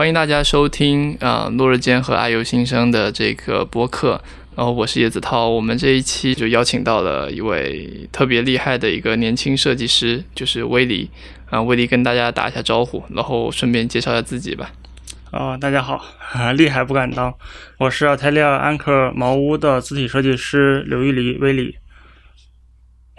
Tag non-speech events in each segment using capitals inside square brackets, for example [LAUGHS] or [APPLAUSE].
欢迎大家收听啊落日间和爱游新生的这个播客。然后我是叶子涛，我们这一期就邀请到了一位特别厉害的一个年轻设计师，就是威利啊。威利跟大家打一下招呼，然后顺便介绍一下自己吧。啊，大家好，啊 [LAUGHS] 厉害不敢当，我是阿泰利亚安克茅屋的字体设计师刘玉黎威利。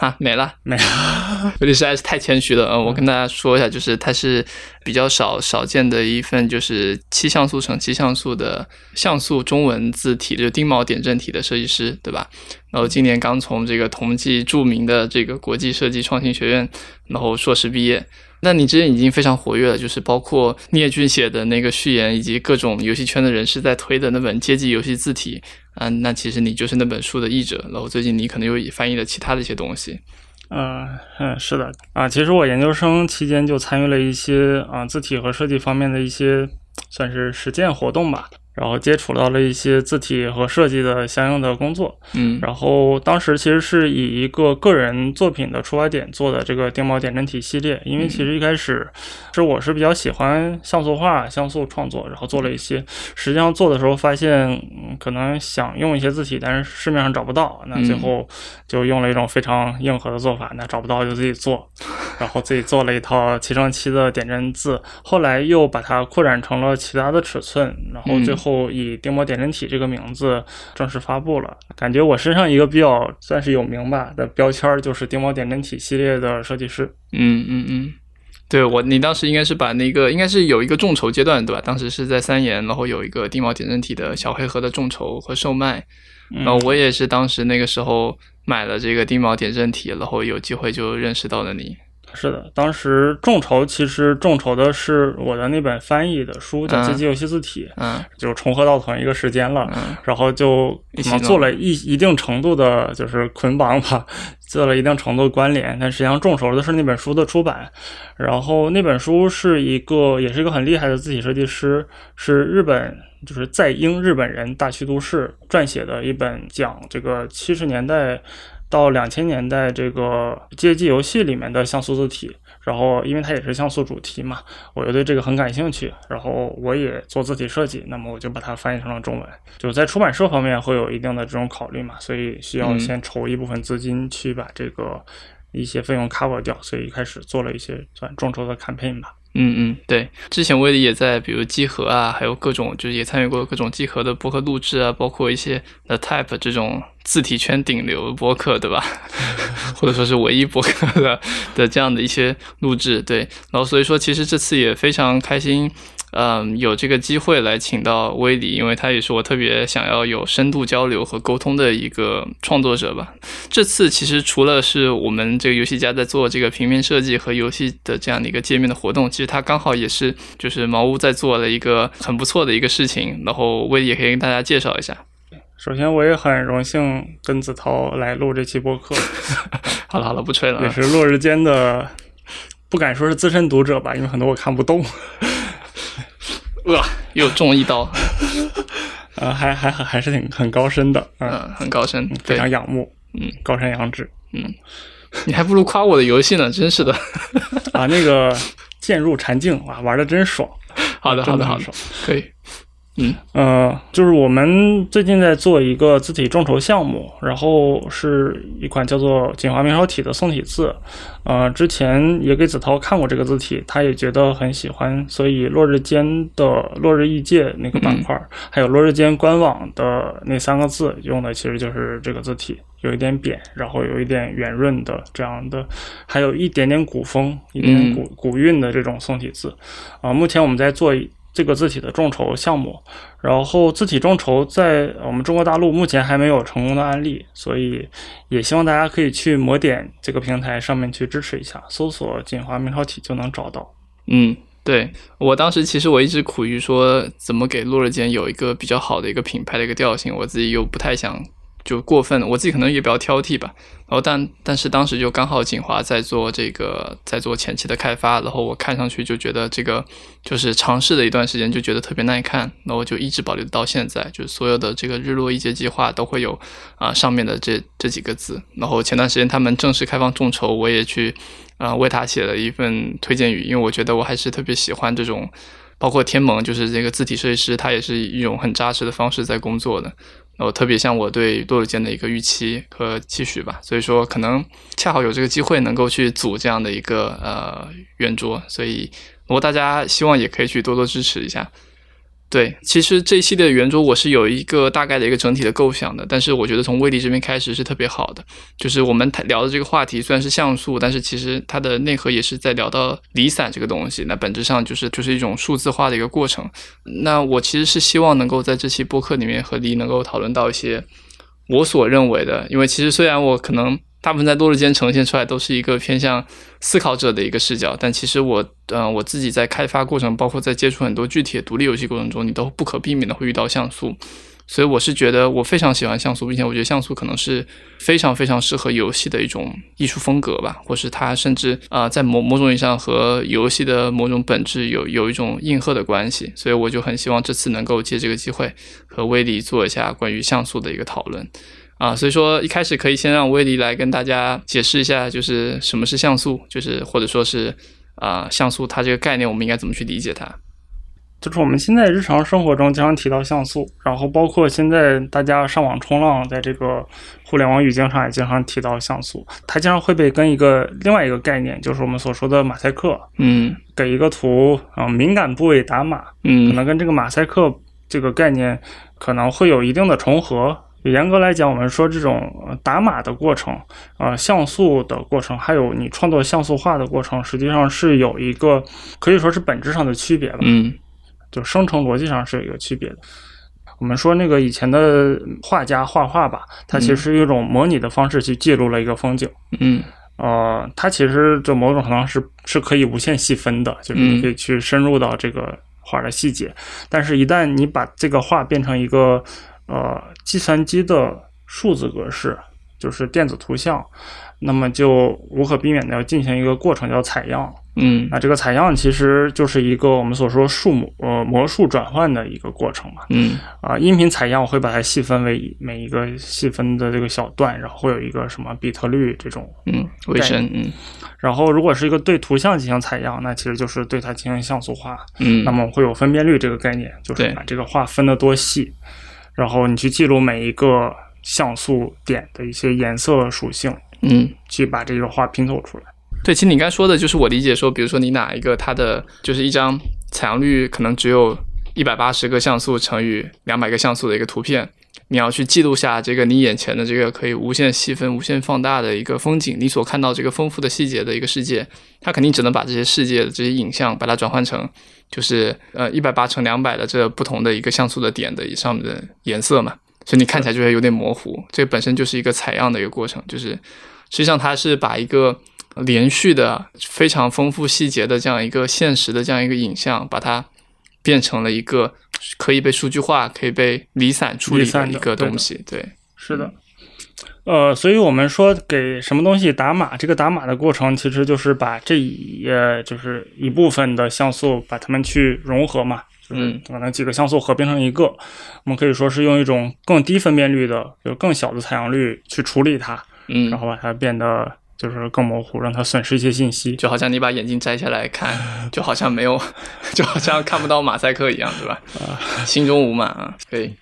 啊，没了，没了，[LAUGHS] 威利实在是太谦虚了。嗯，我跟大家说一下，就是他是比较少少见的一份，就是七像素乘七像素的像素中文字体，就钉锚点阵体的设计师，对吧？然后今年刚从这个同济著名的这个国际设计创新学院，然后硕士毕业。那你之前已经非常活跃了，就是包括聂俊写的那个序言，以及各种游戏圈的人士在推的那本阶级游戏字体啊，那其实你就是那本书的译者。然后最近你可能又翻译了其他的一些东西。嗯嗯，是的啊，其实我研究生期间就参与了一些啊字体和设计方面的一些算是实践活动吧。然后接触到了一些字体和设计的相应的工作，嗯，然后当时其实是以一个个人作品的出发点做的这个钉锚点阵体系列，因为其实一开始是我是比较喜欢像素画、像素创作，然后做了一些，实际上做的时候发现可能想用一些字体，但是市面上找不到，那最后就用了一种非常硬核的做法，那找不到就自己做，[LAUGHS] 然后自己做了一套七乘七的点阵字，后来又把它扩展成了其他的尺寸，然后最后。后以钉模点阵体这个名字正式发布了，感觉我身上一个比较算是有名吧的标签就是钉模点阵体系列的设计师。嗯嗯嗯，对我，你当时应该是把那个应该是有一个众筹阶段对吧？当时是在三研，然后有一个钉模点阵体的小黑盒的众筹和售卖，然后我也是当时那个时候买了这个钉模点阵体，然后有机会就认识到了你。是的，当时众筹其实众筹的是我的那本翻译的书，叫《街机游戏字体》，嗯，就重合到同一个时间了，嗯，然后就做了一一定程度的，就是捆绑吧，[LAUGHS] 做了一定程度的关联。但实际上众筹的是那本书的出版，然后那本书是一个，也是一个很厉害的字体设计师，是日本，就是在英日本人大区都市撰写的一本讲这个七十年代。到两千年代，这个街机游戏里面的像素字体，然后因为它也是像素主题嘛，我就对这个很感兴趣，然后我也做字体设计，那么我就把它翻译成了中文。就在出版社方面会有一定的这种考虑嘛，所以需要先筹一部分资金去把这个一些费用 cover 掉，所以一开始做了一些算众筹的 campaign 吧。嗯嗯，对，之前威力也在，比如集合啊，还有各种，就是也参与过各种集合的播客录制啊，包括一些 The Type 这种字体圈顶流播客，对吧？[LAUGHS] 或者说是唯一播客的的这样的一些录制，对。然后所以说，其实这次也非常开心。嗯，有这个机会来请到威里，因为他也是我特别想要有深度交流和沟通的一个创作者吧。这次其实除了是我们这个游戏家在做这个平面设计和游戏的这样的一个界面的活动，其实他刚好也是就是茅屋在做了一个很不错的一个事情。然后威里也可以跟大家介绍一下。首先，我也很荣幸跟子涛来录这期播客。[LAUGHS] 好了好了，不吹了。也是落日间的，不敢说是资深读者吧，因为很多我看不懂。呃，又中一刀，[LAUGHS] 呃，还还还是挺很高深的，嗯，很高深，非常仰慕，嗯，高山仰止，嗯，你还不如夸我的游戏呢，真是的，啊，那个 [LAUGHS] 渐入禅境，哇，玩的真爽，好的，好的，好的，可以。嗯呃，就是我们最近在做一个字体众筹项目，然后是一款叫做“锦华明朝体”的宋体字。呃，之前也给子涛看过这个字体，他也觉得很喜欢，所以落日间的落日异界那个板块，还有落日间官网的那三个字用的其实就是这个字体，有一点扁，然后有一点圆润的这样的，还有一点点古风、一点古古韵的这种宋体字。啊，目前我们在做。这个字体的众筹项目，然后字体众筹在我们中国大陆目前还没有成功的案例，所以也希望大家可以去魔点这个平台上面去支持一下，搜索“锦华明朝体”就能找到。嗯，对我当时其实我一直苦于说怎么给落日间有一个比较好的一个品牌的一个调性，我自己又不太想。就过分，我自己可能也比较挑剔吧。然后，但但是当时就刚好锦华在做这个，在做前期的开发，然后我看上去就觉得这个就是尝试了一段时间，就觉得特别耐看，然后就一直保留到现在。就是所有的这个日落一节计划都会有啊上面的这这几个字。然后前段时间他们正式开放众筹，我也去啊为他写了一份推荐语，因为我觉得我还是特别喜欢这种。包括天盟，就是这个字体设计师，他也是一种很扎实的方式在工作的。我特别像我对多鲁间的一个预期和期许吧，所以说可能恰好有这个机会能够去组这样的一个呃圆桌，所以如果大家希望也可以去多多支持一下。对，其实这一系列圆桌我是有一个大概的一个整体的构想的，但是我觉得从威力这边开始是特别好的。就是我们聊的这个话题虽然是像素，但是其实它的内核也是在聊到离散这个东西。那本质上就是就是一种数字化的一个过程。那我其实是希望能够在这期播客里面和你能够讨论到一些我所认为的，因为其实虽然我可能。大部分在多日间呈现出来都是一个偏向思考者的一个视角，但其实我，嗯，我自己在开发过程，包括在接触很多具体的独立游戏过程中，你都不可避免的会遇到像素，所以我是觉得我非常喜欢像素，并且我觉得像素可能是非常非常适合游戏的一种艺术风格吧，或是它甚至啊，在某某种意义上和游戏的某种本质有有一种应和的关系，所以我就很希望这次能够借这个机会和威迪做一下关于像素的一个讨论。啊，所以说一开始可以先让威利来跟大家解释一下，就是什么是像素，就是或者说是啊，像素它这个概念我们应该怎么去理解它？就是我们现在日常生活中经常提到像素，然后包括现在大家上网冲浪，在这个互联网语境上也经常提到像素，它经常会被跟一个另外一个概念，就是我们所说的马赛克，嗯，给一个图啊敏感部位打码，嗯，可能跟这个马赛克这个概念可能会有一定的重合。严格来讲，我们说这种打码的过程，呃，像素的过程，还有你创作像素画的过程，实际上是有一个可以说是本质上的区别吧。嗯，就生成逻辑上是有一个区别的。我们说那个以前的画家画画吧，他其实是一种模拟的方式去记录了一个风景。嗯，呃，它其实就某种程度上是是可以无限细分的，就是你可以去深入到这个画的细节。但是，一旦你把这个画变成一个呃，计算机的数字格式就是电子图像，那么就无可避免的要进行一个过程，叫采样。嗯，那这个采样其实就是一个我们所说数模呃模数转换的一个过程嘛。嗯，啊，音频采样我会把它细分为每一个细分的这个小段，然后会有一个什么比特率这种嗯微声嗯，然后如果是一个对图像进行采样，那其实就是对它进行像素化。嗯，那么会有分辨率这个概念，就是把这个画分得多细。然后你去记录每一个像素点的一些颜色属性，嗯，去把这个画拼凑出来。对，其实你刚才说的就是我理解说，比如说你哪一个它的就是一张采样率可能只有一百八十个像素乘以两百个像素的一个图片，你要去记录下这个你眼前的这个可以无限细分、无限放大的一个风景，你所看到这个丰富的细节的一个世界，它肯定只能把这些世界的这些影像把它转换成。就是呃一百八乘两百的这不同的一个像素的点的上面的颜色嘛，所以你看起来就会有点模糊。这本身就是一个采样的一个过程，就是实际上它是把一个连续的非常丰富细节的这样一个现实的这样一个影像，把它变成了一个可以被数据化、可以被离散处理的一个东西。对，是的。呃，所以我们说给什么东西打码，这个打码的过程其实就是把这一呃就是一部分的像素把它们去融合嘛，就是可能几个像素合并成一个，我们可以说是用一种更低分辨率的，就更小的采样率去处理它，嗯，然后把它变得就是更模糊，让它损失一些信息，就好像你把眼镜摘下来看，就好像没有，[LAUGHS] 就好像看不到马赛克一样，对吧？[LAUGHS] 啊心中无马啊，可以。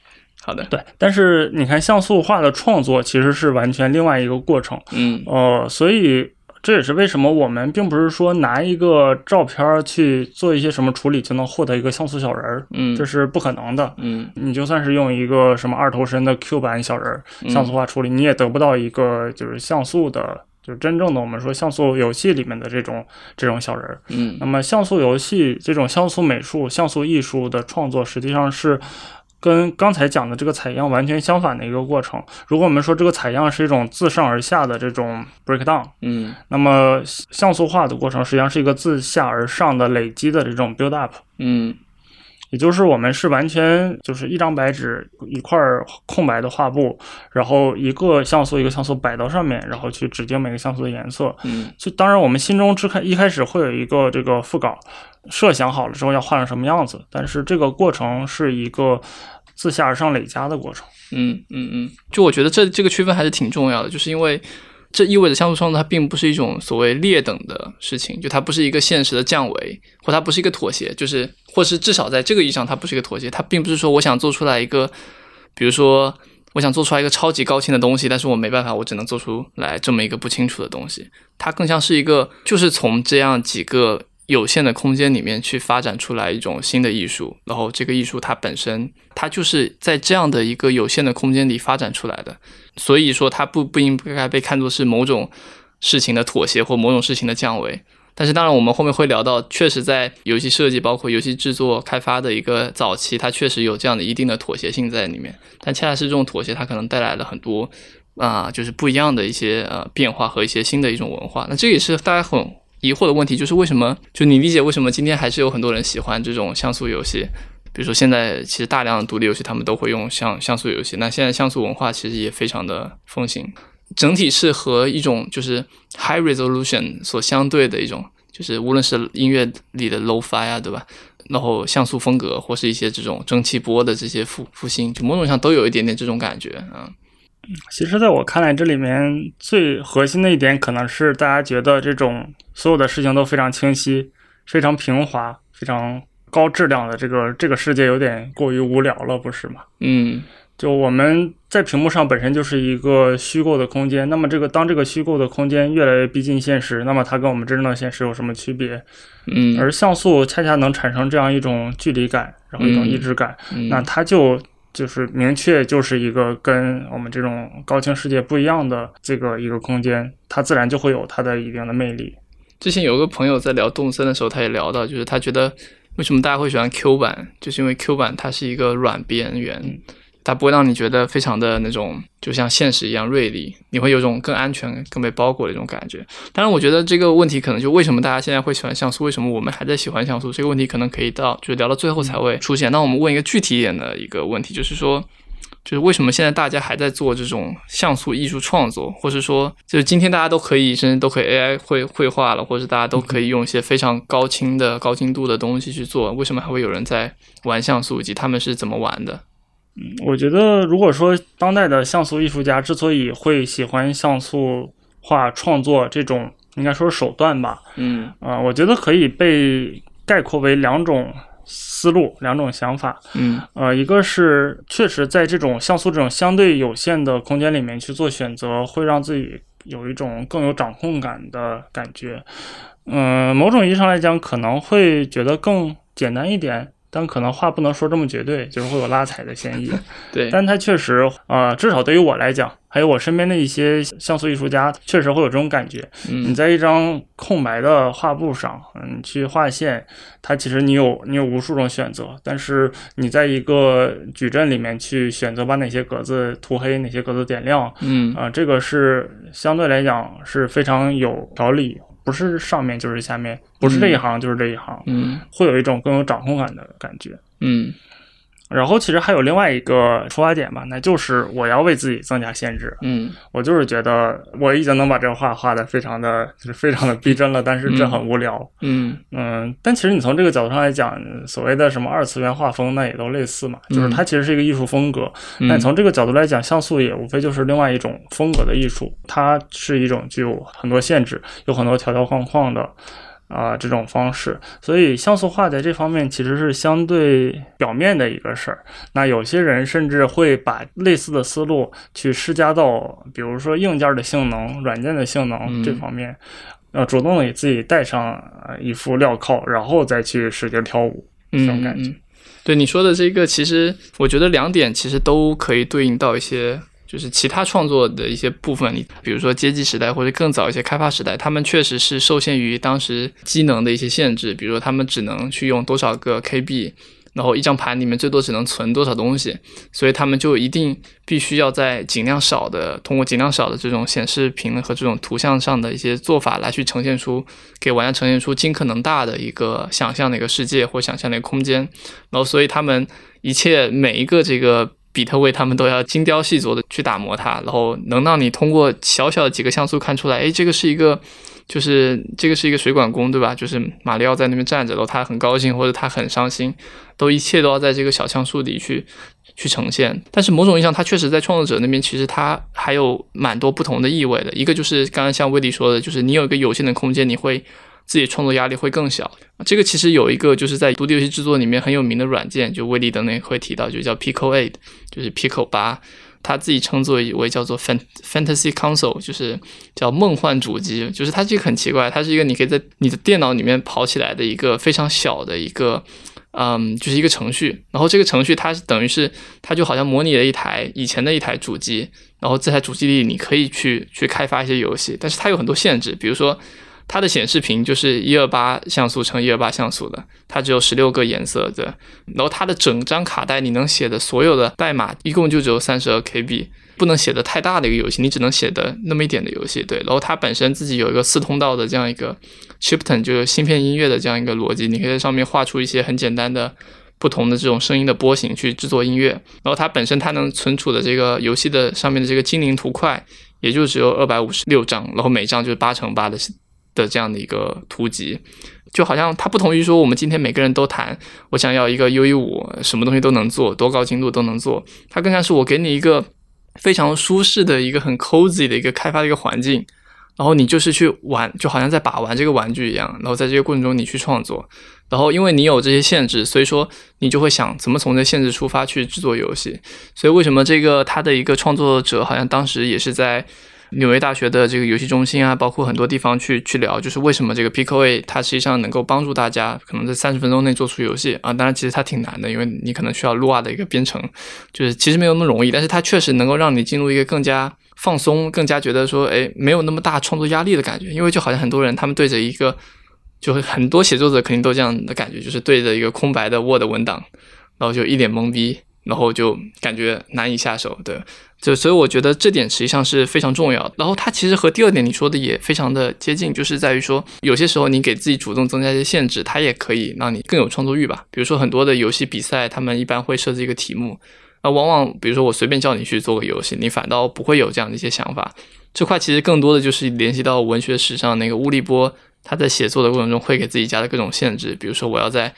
好的，对，但是你看像素画的创作其实是完全另外一个过程，嗯，呃，所以这也是为什么我们并不是说拿一个照片去做一些什么处理就能获得一个像素小人儿，嗯，这是不可能的，嗯，你就算是用一个什么二头身的 Q 版小人儿像素化处理，你也得不到一个就是像素的，就是真正的我们说像素游戏里面的这种这种小人儿，嗯，那么像素游戏这种像素美术、像素艺术的创作实际上是。跟刚才讲的这个采样完全相反的一个过程。如果我们说这个采样是一种自上而下的这种 breakdown，嗯，那么像素化的过程实际上是一个自下而上的累积的这种 build up，嗯，也就是我们是完全就是一张白纸一块空白的画布，然后一个像素一个像素摆到上面，然后去指定每个像素的颜色，嗯，就当然我们心中之开一开始会有一个这个副稿。设想好了之后要画成什么样子，但是这个过程是一个自下而上累加的过程。嗯嗯嗯，就我觉得这这个区分还是挺重要的，就是因为这意味着像素创作它并不是一种所谓劣等的事情，就它不是一个现实的降维，或它不是一个妥协，就是或是至少在这个意义上它不是一个妥协，它并不是说我想做出来一个，比如说我想做出来一个超级高清的东西，但是我没办法，我只能做出来这么一个不清楚的东西，它更像是一个就是从这样几个。有限的空间里面去发展出来一种新的艺术，然后这个艺术它本身，它就是在这样的一个有限的空间里发展出来的，所以说它不不应该被看作是某种事情的妥协或某种事情的降维。但是当然，我们后面会聊到，确实在游戏设计包括游戏制作开发的一个早期，它确实有这样的一定的妥协性在里面。但恰恰是这种妥协，它可能带来了很多啊，就是不一样的一些呃变化和一些新的一种文化。那这也是大家很。疑惑的问题就是为什么？就你理解为什么今天还是有很多人喜欢这种像素游戏？比如说现在其实大量的独立游戏他们都会用像像素游戏。那现在像素文化其实也非常的风行，整体是和一种就是 high resolution 所相对的一种，就是无论是音乐里的 low-fi 啊，对吧？然后像素风格或是一些这种蒸汽波的这些复复兴，就某种上都有一点点这种感觉啊。其实，在我看来，这里面最核心的一点，可能是大家觉得这种所有的事情都非常清晰、非常平滑、非常高质量的这个这个世界有点过于无聊了，不是吗？嗯，就我们在屏幕上本身就是一个虚构的空间，那么这个当这个虚构的空间越来越逼近现实，那么它跟我们真正的现实有什么区别？嗯，而像素恰恰能产生这样一种距离感，然后一种抑制感，那它就。就是明确就是一个跟我们这种高清世界不一样的这个一个空间，它自然就会有它的一定的魅力。之前有个朋友在聊动森的时候，他也聊到，就是他觉得为什么大家会喜欢 Q 版，就是因为 Q 版它是一个软边缘。它不会让你觉得非常的那种，就像现实一样锐利，你会有种更安全、更被包裹的一种感觉。当然，我觉得这个问题可能就为什么大家现在会喜欢像素，为什么我们还在喜欢像素这个问题，可能可以到就是聊到最后才会出现。那我们问一个具体一点的一个问题，就是说，就是为什么现在大家还在做这种像素艺术创作，或是说，就是今天大家都可以甚至都可以 AI 绘绘画了，或者大家都可以用一些非常高清的高精度的东西去做，为什么还会有人在玩像素，以及他们是怎么玩的？嗯，我觉得如果说当代的像素艺术家之所以会喜欢像素画创作这种，应该说是手段吧，嗯，啊，我觉得可以被概括为两种思路、两种想法，嗯，呃，一个是确实在这种像素这种相对有限的空间里面去做选择，会让自己有一种更有掌控感的感觉，嗯，某种意义上来讲，可能会觉得更简单一点。但可能话不能说这么绝对，就是会有拉踩的嫌疑。[LAUGHS] 对，但它确实，呃，至少对于我来讲，还有我身边的一些像素艺术家，确实会有这种感觉。嗯你在一张空白的画布上，嗯，去画线，它其实你有你有无数种选择。但是你在一个矩阵里面去选择把哪些格子涂黑，哪些格子点亮，嗯，啊，这个是相对来讲是非常有条理。不是上面就是下面，不是这一行就是这一行，嗯，会有一种更有掌控感的感觉，嗯。然后其实还有另外一个出发点吧，那就是我要为自己增加限制。嗯，我就是觉得我已经能把这个画画的非常的就是 [LAUGHS] 非常的逼真了，但是这很无聊。嗯嗯，但其实你从这个角度上来讲，所谓的什么二次元画风，那也都类似嘛，就是它其实是一个艺术风格。那你从这个角度来讲，像素也无非就是另外一种风格的艺术，它是一种具有很多限制、有很多条条框框的。啊，这种方式，所以像素化在这方面其实是相对表面的一个事儿。那有些人甚至会把类似的思路去施加到，比如说硬件的性能、软件的性能这方面，呃，主动给自己戴上一副镣铐，然后再去使劲跳舞，这种感觉。对你说的这个，其实我觉得两点其实都可以对应到一些。就是其他创作的一些部分，你比如说街机时代或者更早一些开发时代，他们确实是受限于当时机能的一些限制，比如说他们只能去用多少个 KB，然后一张盘里面最多只能存多少东西，所以他们就一定必须要在尽量少的通过尽量少的这种显示屏和这种图像上的一些做法来去呈现出给玩家呈现出尽可能大的一个想象的一个世界或想象的一个空间，然后所以他们一切每一个这个。比特位他们都要精雕细琢的去打磨它，然后能让你通过小小的几个像素看出来，哎，这个是一个就是这个是一个水管工，对吧？就是马里奥在那边站着，然后他很高兴或者他很伤心，都一切都要在这个小像素里去去呈现。但是某种意义上，他确实在创作者那边，其实他还有蛮多不同的意味的。一个就是刚刚像威迪说的，就是你有一个有限的空间，你会自己创作压力会更小。这个其实有一个就是在独立游戏制作里面很有名的软件，就威迪等等会提到，就叫 Pico Eight，就是 Pico 八。他自己称作为叫做 Fantasy Console，就是叫梦幻主机，就是它这个很奇怪，它是一个你可以在你的电脑里面跑起来的一个非常小的一个，嗯，就是一个程序。然后这个程序它是等于是它就好像模拟了一台以前的一台主机，然后这台主机里你可以去去开发一些游戏，但是它有很多限制，比如说。它的显示屏就是一二八像素乘一二八像素的，它只有十六个颜色的。然后它的整张卡带你能写的所有的代码一共就只有三十二 KB，不能写的太大的一个游戏，你只能写的那么一点的游戏。对，然后它本身自己有一个四通道的这样一个 chipton，就是芯片音乐的这样一个逻辑，你可以在上面画出一些很简单的不同的这种声音的波形去制作音乐。然后它本身它能存储的这个游戏的上面的这个精灵图块，也就只有二百五十六张，然后每张就是八乘八的。的这样的一个图集，就好像它不同于说我们今天每个人都谈我想要一个 U E 五，什么东西都能做，多高精度都能做。它更像是我给你一个非常舒适的一个很 cozy 的一个开发的一个环境，然后你就是去玩，就好像在把玩这个玩具一样。然后在这个过程中你去创作，然后因为你有这些限制，所以说你就会想怎么从这限制出发去制作游戏。所以为什么这个他的一个创作者好像当时也是在。纽约大学的这个游戏中心啊，包括很多地方去去聊，就是为什么这个 Pico A 它实际上能够帮助大家可能在三十分钟内做出游戏啊。当然，其实它挺难的，因为你可能需要 Lua 的一个编程，就是其实没有那么容易。但是它确实能够让你进入一个更加放松、更加觉得说，哎，没有那么大创作压力的感觉。因为就好像很多人他们对着一个，就是很多写作者肯定都这样的感觉，就是对着一个空白的 Word 文档，然后就一脸懵逼。然后就感觉难以下手，对，就所以我觉得这点实际上是非常重要的。然后它其实和第二点你说的也非常的接近，就是在于说有些时候你给自己主动增加一些限制，它也可以让你更有创作欲吧。比如说很多的游戏比赛，他们一般会设置一个题目，那往往比如说我随便叫你去做个游戏，你反倒不会有这样的一些想法。这块其实更多的就是联系到文学史上那个乌利波，他在写作的过程中会给自己加的各种限制，比如说我要在。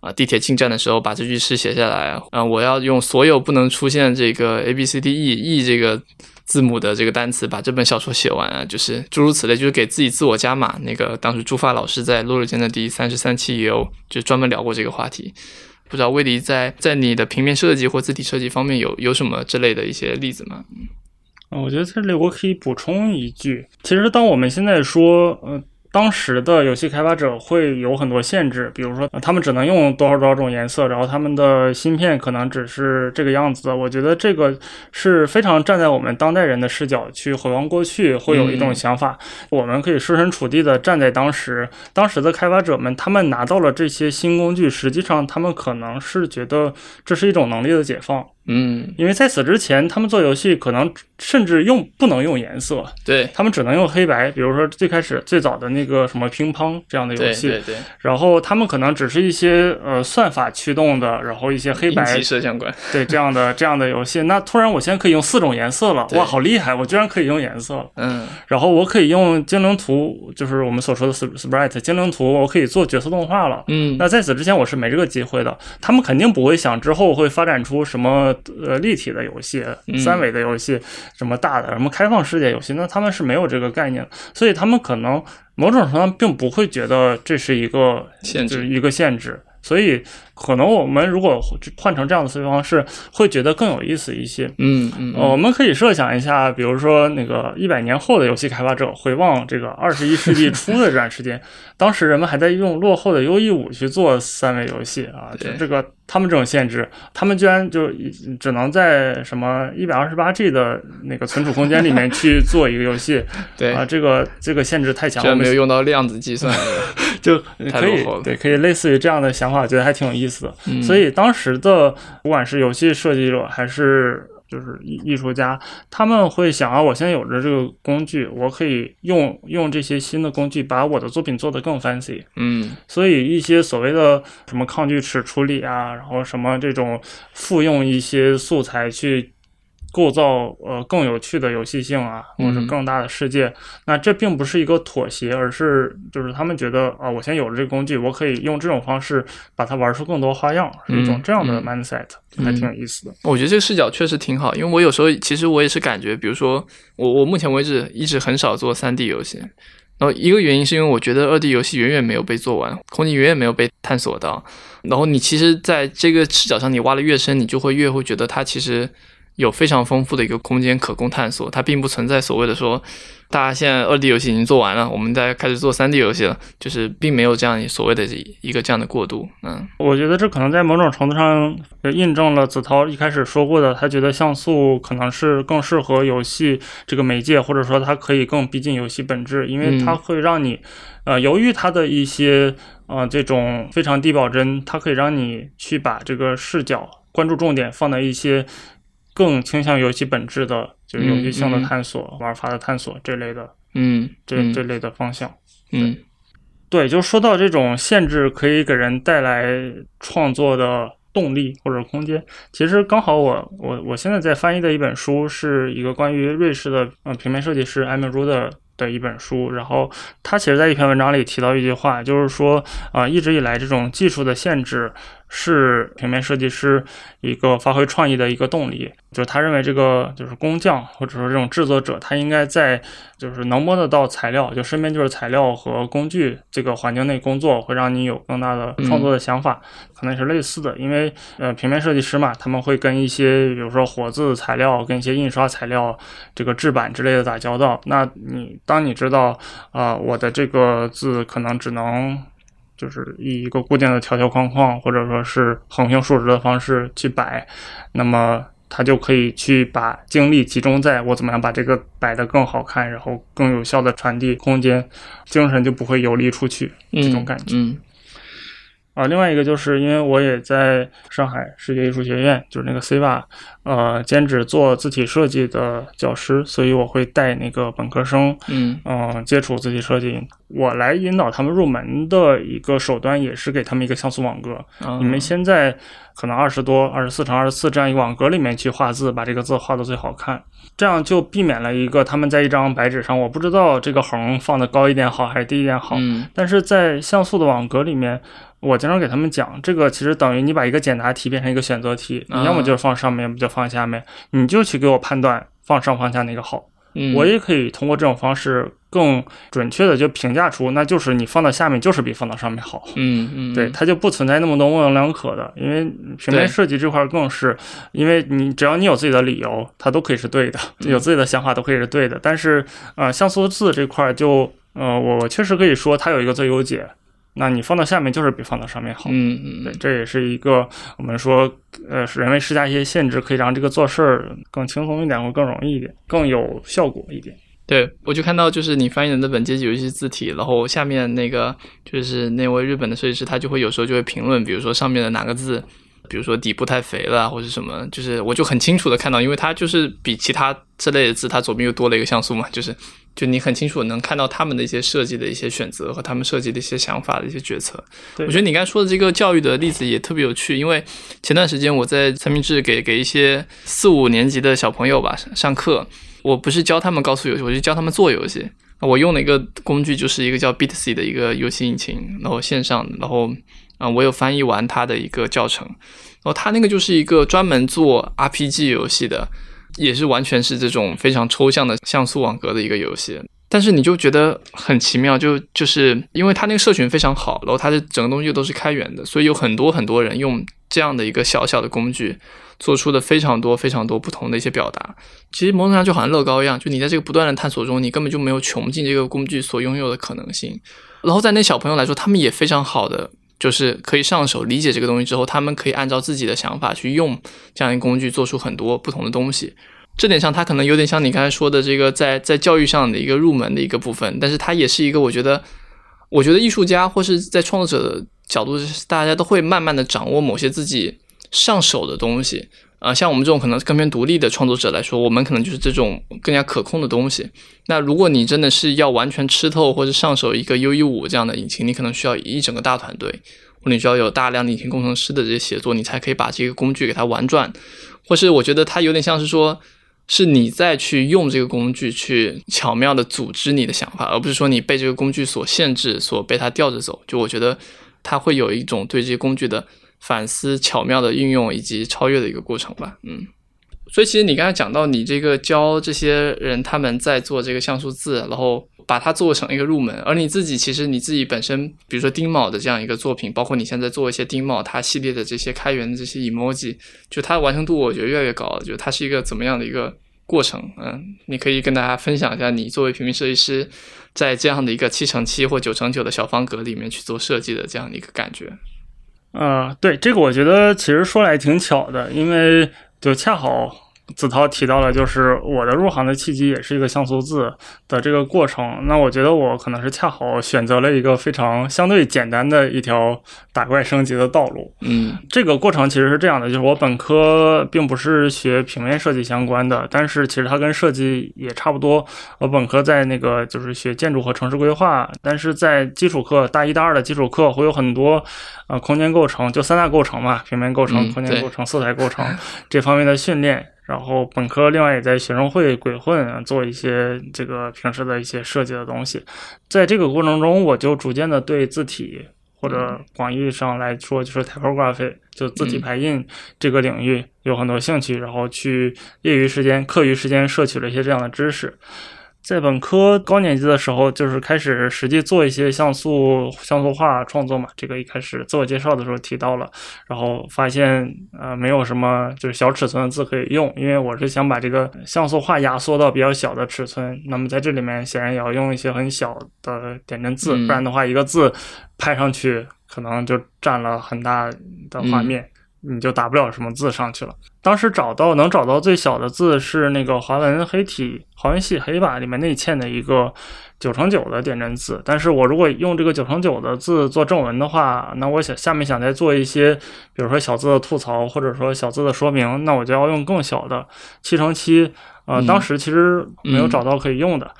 啊，地铁进站的时候把这句诗写下来啊！我要用所有不能出现这个 a b c d e e 这个字母的这个单词把这本小说写完啊！就是诸如此类，就是给自己自我加码。那个当时朱发老师在《落日间》的第三十三期也有就专门聊过这个话题。不知道威迪在在你的平面设计或字体设计方面有有什么这类的一些例子吗？嗯，我觉得这里我可以补充一句，其实当我们现在说，嗯。当时的游戏开发者会有很多限制，比如说他们只能用多少多少种颜色，然后他们的芯片可能只是这个样子。我觉得这个是非常站在我们当代人的视角去回望过去，会有一种想法。我们可以设身处地的站在当时，当时的开发者们，他们拿到了这些新工具，实际上他们可能是觉得这是一种能力的解放。嗯，因为在此之前，他们做游戏可能甚至用不能用颜色，对他们只能用黑白。比如说最开始最早的那个什么乒乓这样的游戏，对对。然后他们可能只是一些呃算法驱动的，然后一些黑白摄像关，对这样的这样的游戏。那突然我现在可以用四种颜色了，哇，好厉害！我居然可以用颜色了。嗯。然后我可以用精灵图，就是我们所说的 sprite 精灵图，我可以做角色动画了。嗯。那在此之前我是没这个机会的。他们肯定不会想之后会发展出什么呃立体的。游戏，三维的游戏，什么大的，什么开放世界游戏，那他们是没有这个概念，所以他们可能某种程度上并不会觉得这是一个限制，一个限制。所以，可能我们如果换成这样的思维方式，会觉得更有意思一些。嗯嗯，我们可以设想一下，比如说那个一百年后的游戏开发者回望这个二十一世纪初的这段时间，[LAUGHS] 当时人们还在用落后的 U E 五去做三维游戏啊，就这个他们这种限制，他们居然就只能在什么一百二十八 G 的那个存储空间里面去做一个游戏。[LAUGHS] 对啊，这个这个限制太强，居然没有用到量子计算，[LAUGHS] 就可以对，可以类似于这样的想法。我觉得还挺有意思的，所以当时的不管是游戏设计者还是就是艺艺术家，他们会想啊，我现在有着这个工具，我可以用用这些新的工具把我的作品做得更 fancy。嗯，所以一些所谓的什么抗锯齿处理啊，然后什么这种复用一些素材去构造呃更有趣的游戏性啊，或者嗯更大的世界。那这并不是一个妥协，而是就是他们觉得啊，我现在有了这个工具，我可以用这种方式把它玩出更多花样，是一种嗯这样的嗯 mindset，、还挺有意思的。我觉得这个视角确实挺好，因为我有时候其实我也是感觉，比如说我我目前为止一直很少做三 D 游戏，然后一个原因是因为我觉得二 D 游戏远远没有被做完，空间远远没有被探索到，然后你其实在这个视角上你挖的越深，你就会越会觉得它其实有非常丰富的一个空间可供探索，它并不存在所谓的说。大家现在二 D 游戏已经做完了，我们再开始做三 D 游戏了，就是并没有这样所谓的一个这样的过渡，嗯我觉得这可能在某种程度上也印证了子韬一开始说过的，他觉得像素可能是更适合游戏这个媒介，或者说它可以更逼近游戏本质，因为它会让你，呃，由于它的一些呃这种非常低保真，它可以让你去把这个视角关注重点放在一些更倾向游戏本质的，就是游戏性的探索、玩法的探索这类的，嗯，这这类的方向。嗯。对，就说到这种限制可以给人带来创作的动力或者空间，其实刚好我我我现在在翻译的一本书是一个关于瑞士的呃平面设计师艾米朱的的一本书，然后他其实在一篇文章里提到一句话，就是说啊、呃，一直以来这种技术的限制是平面设计师一个发挥创意的一个动力，就是他认为这个就是工匠或者说这种制作者，他应该在就是能摸得到材料，就身边就是材料和工具这个环境内工作，会让你有更大的创作的想法，可能也是类似的，因为呃平面设计师嘛，他们会跟一些比如说活字材料、跟一些印刷材料、这个制版之类的打交道，那你当你知道啊、呃，我的这个字可能只能。就是以一个固定的条条框框，或者说是横平竖直的方式去摆，那么他就可以去把精力集中在我怎么样把这个摆得更好看，然后更有效的传递空间，精神就不会游离出去，这种感觉。嗯。啊，另外一个就是因为我也在上海视觉艺术学院，就是那个 CVA，呃，兼职做字体设计的教师，所以我会带那个本科生，嗯接触字体设计。我来引导他们入门的一个手段，也是给他们一个像素网格。哦、你们先在可能二十多、二十四乘二十四这样一个网格里面去画字，把这个字画的最好看，这样就避免了一个他们在一张白纸上，我不知道这个横放的高一点好还是低一点好。嗯，但是在像素的网格里面。我经常给他们讲，这个其实等于你把一个简答题变成一个选择题，你要么就是放上面，要么就放下面，你就去给我判断放上放下哪个好。嗯、我也可以通过这种方式更准确的就评价出，那就是你放到下面就是比放到上面好。嗯嗯，对，它就不存在那么多模棱两可的，因为平面设计这块更是，因为你只要你有自己的理由，它都可以是对的，有自己的想法都可以是对的。但是呃，像素字这块就呃，我确实可以说它有一个最优解。那你放到下面就是比放到上面好，嗯嗯，对，这也是一个我们说，呃，人为施加一些限制，可以让这个做事儿更轻松一点，或更容易一点，更有效果一点。对，我就看到就是你翻译的那本阶级游戏字体，然后下面那个就是那位日本的设计师，他就会有时候就会评论，比如说上面的哪个字，比如说底部太肥了或者什么，就是我就很清楚的看到，因为它就是比其他这类的字，它左边又多了一个像素嘛，就是。就你很清楚能看到他们的一些设计的一些选择和他们设计的一些想法的一些决策。我觉得你刚才说的这个教育的例子也特别有趣，因为前段时间我在三明治给给一些四五年级的小朋友吧上课，我不是教他们高速游戏，我就教他们做游戏。我用了一个工具就是一个叫 Bitsy 的一个游戏引擎，然后线上，然后啊、我有翻译完它的一个教程，然后它那个就是一个专门做 RPG 游戏的。也是完全是这种非常抽象的像素网格的一个游戏，但是你就觉得很奇妙，就就是因为他那个社群非常好，然后它的整个东西都是开源的，所以有很多很多人用这样的一个小小的工具，做出的非常多非常多不同的一些表达。其实某种上就好像乐高一样，就你在这个不断的探索中，你根本就没有穷尽这个工具所拥有的可能性。然后在那小朋友来说，他们也非常好的。就是可以上手理解这个东西之后，他们可以按照自己的想法去用这样一个工具，做出很多不同的东西。这点上，它可能有点像你刚才说的这个在在教育上的一个入门的一个部分，但是它也是一个我觉得，我觉得艺术家或是在创作者的角度，大家都会慢慢的掌握某些自己上手的东西。啊、呃，像我们这种可能更偏独立的创作者来说，我们可能就是这种更加可控的东西。那如果你真的是要完全吃透或者上手一个 UE 五这样的引擎，你可能需要一整个大团队。或者你需要有大量的引擎工程师的这些协作，你才可以把这个工具给它玩转。或是我觉得它有点像是说，是你再去用这个工具去巧妙的组织你的想法，而不是说你被这个工具所限制，所被它吊着走。就我觉得它会有一种对这些工具的反思、巧妙的运用以及超越的一个过程吧。嗯。所以其实你刚才讲到你这个教这些人他们在做这个像素字，然后把它做成一个入门，而你自己其实你自己本身，比如说丁卯的这样一个作品，包括你现在做一些丁卯它系列的这些开源的这些 emoji，就它的完成度我觉得越来越高了，就它是一个怎么样的一个过程？嗯，你可以跟大家分享一下你作为平面设计师在这样的一个七乘七或九乘九的小方格里面去做设计的这样的一个感觉。呃，对这个我觉得其实说来挺巧的，因为。就恰好。子韬提到了，就是我的入行的契机也是一个像素字的这个过程。那我觉得我可能是恰好选择了一个非常相对简单的一条打怪升级的道路。嗯，这个过程其实是这样的，就是我本科并不是学平面设计相关的，但是其实它跟设计也差不多。我本科在那个就是学建筑和城市规划，但是在基础课大一、大二的基础课会有很多呃空间构成，就三大构成嘛，平面构成、空间构成、色彩构成这方面的训练。然后本科另外也在学生会鬼混，做一些这个平时的一些设计的东西，在这个过程中，我就逐渐的对字体或者广义上来说就是 typography，就字体排印这个领域有很多兴趣，然后去业余时间、课余时间摄取了一些这样的知识。在本科高年级的时候，就是开始实际做一些像素像素画创作嘛。这个一开始自我介绍的时候提到了，然后发现呃没有什么就是小尺寸的字可以用，因为我是想把这个像素画压缩到比较小的尺寸。那么在这里面显然也要用一些很小的点阵字，不然的话一个字拍上去可能就占了很大的画面。你就打不了什么字上去了。当时找到能找到最小的字是那个华文黑体华文系黑吧里面内嵌的一个九乘九的点阵字。但是我如果用这个九乘九的字做正文的话，那我想下面想再做一些，比如说小字的吐槽或者说小字的说明，那我就要用更小的七乘七。呃，当时其实没有找到可以用的。嗯，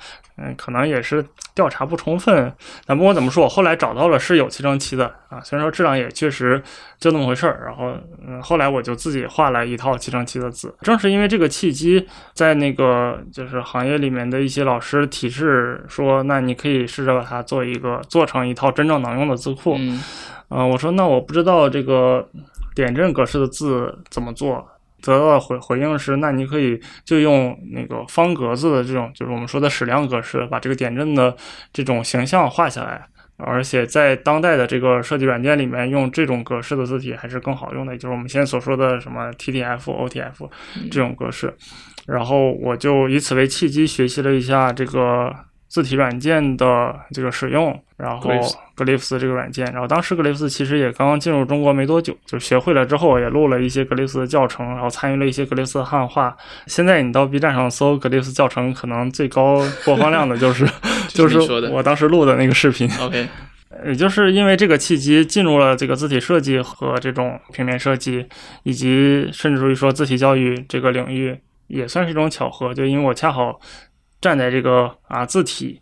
可能也是调查不充分。但不管怎么说，我后来找到了是有七乘七的啊，虽然说质量也确实就那么回事儿。然后，嗯，后来我就自己画了一套七乘七的字。正是因为这个契机，在那个就是行业里面的一些老师提示说，那你可以试着把它做一个做成一套真正能用的字库。嗯，呃，我说那我不知道这个点阵格式的字怎么做。得到的回回应是，那你可以就用那个方格子的这种，就是我们说的矢量格式，把这个点阵的这种形象画下来。而且在当代的这个设计软件里面，用这种格式的字体还是更好用的，就是我们现在所说的什么 TTF、OTF 这种格式。然后我就以此为契机，学习了一下这个。字体软件的这个使用，然后 Glyphs 这个软件，然后当时 Glyphs 其实也刚刚进入中国没多久，就学会了之后也录了一些 Glyphs 的教程，然后参与了一些 Glyphs 的汉化。现在你到 B 站上搜 Glyphs 教程，可能最高播放量的就是 [LAUGHS] 就是我当时录的那个视频。OK，[LAUGHS] 也就是因为这个契机进入了这个字体设计和这种平面设计，以及甚至于说字体教育这个领域，也算是一种巧合，就因为我恰好。站在这个啊字体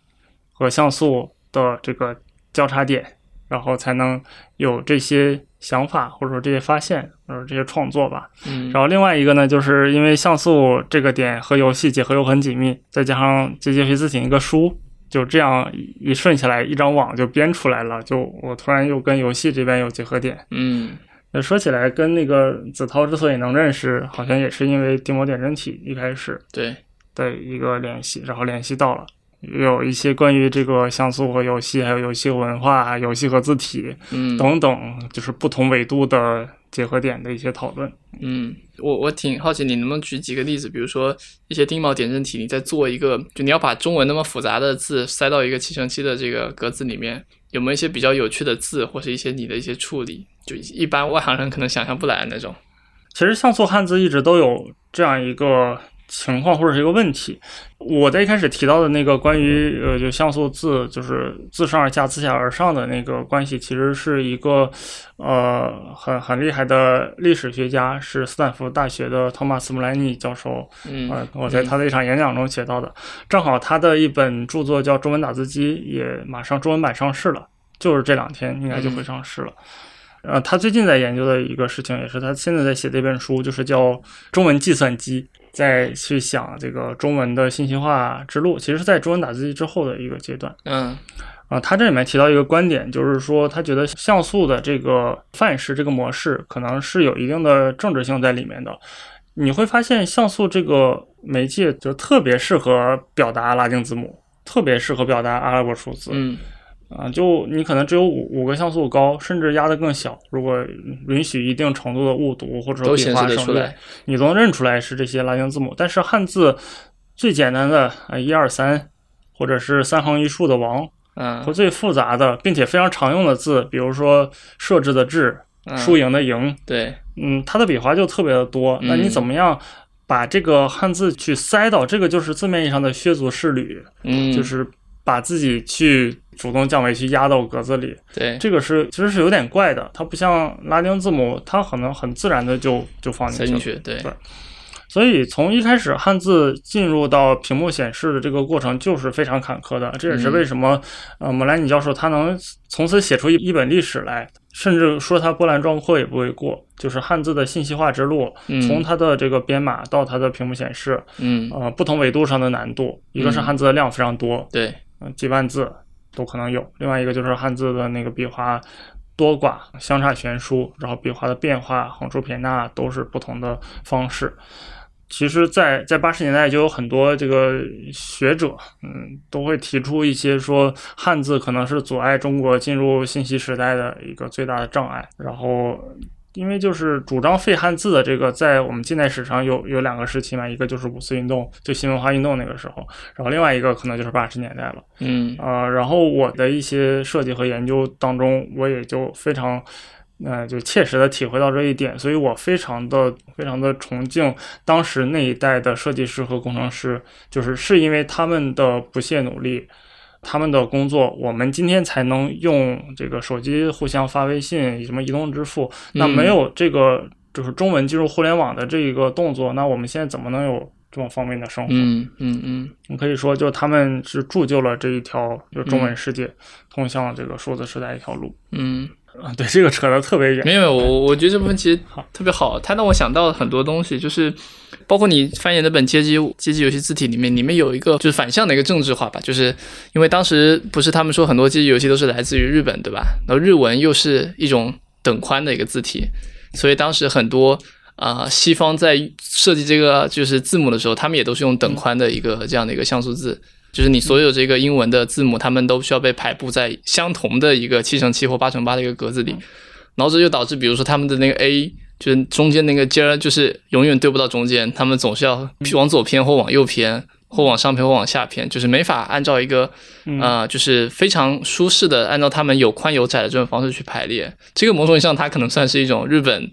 和像素的这个交叉点，然后才能有这些想法或者说这些发现或者这些创作吧。嗯，然后另外一个呢，就是因为像素这个点和游戏结合又很紧密，再加上这些学字体一个书，就这样一顺下来，一张网就编出来了。就我突然又跟游戏这边有结合点。嗯，那说起来，跟那个子韬之所以能认识，好像也是因为定魔点阵体一开始。对。的一个联系，然后联系到了有一些关于这个像素和游戏，还有游戏文化、游戏和字体，嗯，等等，就是不同维度的结合点的一些讨论。嗯，我我挺好奇，你能不能举几个例子？比如说一些丁卯点阵体，你在做一个，就你要把中文那么复杂的字塞到一个七乘七的这个格子里面，有没有一些比较有趣的字，或是一些你的一些处理？就一般外行人可能想象不来的那种。其实像素汉字一直都有这样一个。情况或者是一个问题，我在一开始提到的那个关于呃，就像素字，就是自上而下、自下而上的那个关系，其实是一个呃很很厉害的历史学家，是斯坦福大学的托马斯·穆莱尼教授。嗯，我在他的一场演讲中写到的，正好他的一本著作叫《中文打字机》，也马上中文版上市了，就是这两天应该就会上市了。呃，他最近在研究的一个事情，也是他现在在写这本书，就是叫中文计算机，在去想这个中文的信息化之路，其实是在中文打字机之后的一个阶段。嗯啊，他这里面提到一个观点，就是说他觉得像素的这个范式这个模式可能是有一定的政治性在里面的。你会发现像素这个媒介就特别适合表达拉丁字母，特别适合表达阿拉伯数字。嗯啊，就你可能只有五五个像素高，甚至压得更小。如果允许一定程度的误读或者说笔画省略你都能认出来是这些拉丁字母。但是汉字最简单的啊一二三，或者是三横一竖的王，嗯和最复杂的并且非常常用的字，比如说设置的置、嗯输赢的赢，对，嗯，它的笔画就特别的多。那你嗯怎么样把这个汉字去塞到这个就是字面意义上的削足适履，嗯就是把自己去主动降维去压到格子里，对，这个是其实是有点怪的。它不像拉丁字母，它可能很自然的就就放进去了。进去，对对所以从一开始汉字进入到屏幕显示的这个过程就是非常坎坷的，这也是嗯为什么、呃莫兰尼教授他能从此写出一一本历史来，甚至说他波澜壮阔也不为过。就是汉字的信息化之路，嗯从它的这个编码到它的屏幕显示，嗯呃，不同维度上的难度，一个是嗯汉字的量非常多，对，嗯，几万字都可能有。另外一个就是汉字的那个笔画多寡相差悬殊，然后笔画的变化、横竖撇捺都是不同的方式。其实在，在八十年代就有很多这个学者，嗯，都会提出一些说汉字可能是阻碍中国进入信息时代的一个最大的障碍。然后，因为就是主张废汉字的这个，在我们近代史上有有两个时期嘛，一个就是五四运动，就新文化运动那个时候，然后另外一个可能就是八十年代了。嗯呃，然后我的一些设计和研究当中，我也就非常，呃，就切实的体会到这一点，所以我非常的非常的崇敬当时那一代的设计师和工程师，就是是因为他们的不懈努力。他们的工作，我们今天才能用这个手机互相发微信，什么移动支付。那嗯没有这个就是中文进入互联网的这一个动作，那我们现在怎么能有这么方便的生活？嗯嗯嗯你可以说，就他们是铸就了这一条就中文世界、通向这个数字时代一条路嗯，啊。对，这个扯得特别远。没有，我我觉得这部分其实特别好，它让我想到很多东西，就是包括你翻译那本街机街机游戏字体里面，里面有一个就是反向的一个政治化吧，就是因为当时不是他们说很多街机游戏都是来自于日本，对吧？然后日文又是一种等宽的一个字体，所以当时很多。啊、西方在设计这个就是字母的时候，他们也都是用等宽的一个这样的一个像素字，就是你所有这个英文的字母，它们都需要被排布在相同的一个七乘七或八乘八的一个格子里，然后这就导致，比如说他们的那个 A，就是中间那个尖儿，就是永远对不到中间，他们总是要往左偏或往右偏，或往上偏或往下偏，就是没法按照一个嗯呃，就是非常舒适的按照他们有宽有窄的这种方式去排列。这个某种意义上，它可能算是一种日本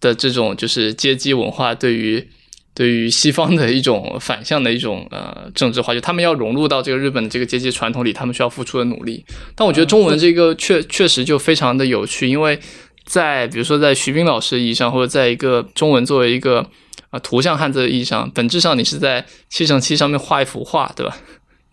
的这种就是阶级文化对于。对于西方的一种反向的一种呃政治化，就他们要融入到这个日本的这个阶级传统里，他们需要付出的努力。但我觉得中文这个确确实就非常的有趣，因为在比如说在徐冰老师意义上，或者在一个中文作为一个啊、呃图像汉字的意义上，本质上你是在七乘七上面画一幅画，对吧？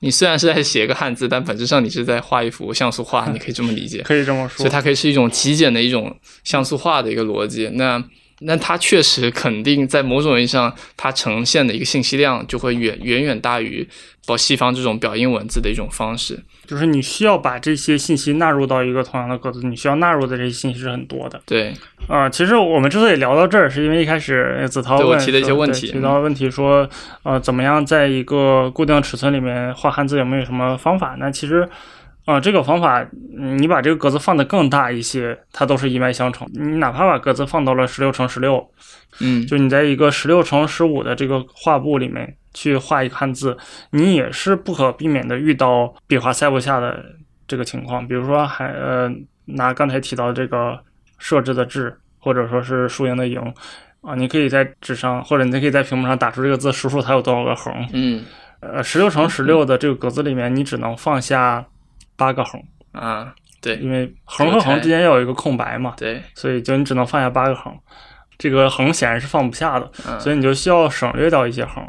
你虽然是在写一个汉字，但本质上你是在画一幅像素画，你可以这么理解。[LAUGHS] 可以这么说所以。它可以是一种极简的一种像素画的一个逻辑。那那它确实肯定在某种意义上，它呈现的一个信息量就会远远远大于包西方这种表音文字的一种方式。就是你需要把这些信息纳入到一个同样的格子，你需要纳入的这些信息是很多的。对，啊、其实我们之所以聊到这儿，是因为一开始呃子韬问对我提的一些问题对提到问题说，呃，怎么样在一个固定尺寸里面画汉字有没有什么方法？那其实，啊、这个方法，嗯你把这个格子放的更大一些，它都是一脉相承。你哪怕把格子放到了十六乘十六，嗯，就你在一个十六乘十五的这个画布里面去画一个汉字，你也是不可避免的遇到笔画塞不下的这个情况。比如说还呃拿刚才提到的这个设置的置，或者说是输赢的赢啊，你可以在纸上或者你可以在屏幕上打出这个字，数数它有多少个横。嗯呃，十六乘十六的这个格子里面，你只能放下八个横，啊，对因为横和横之间要有一个空白嘛，对，所以就你只能放下八个横。这个横显然是放不下的，嗯所以你就需要省略掉一些横，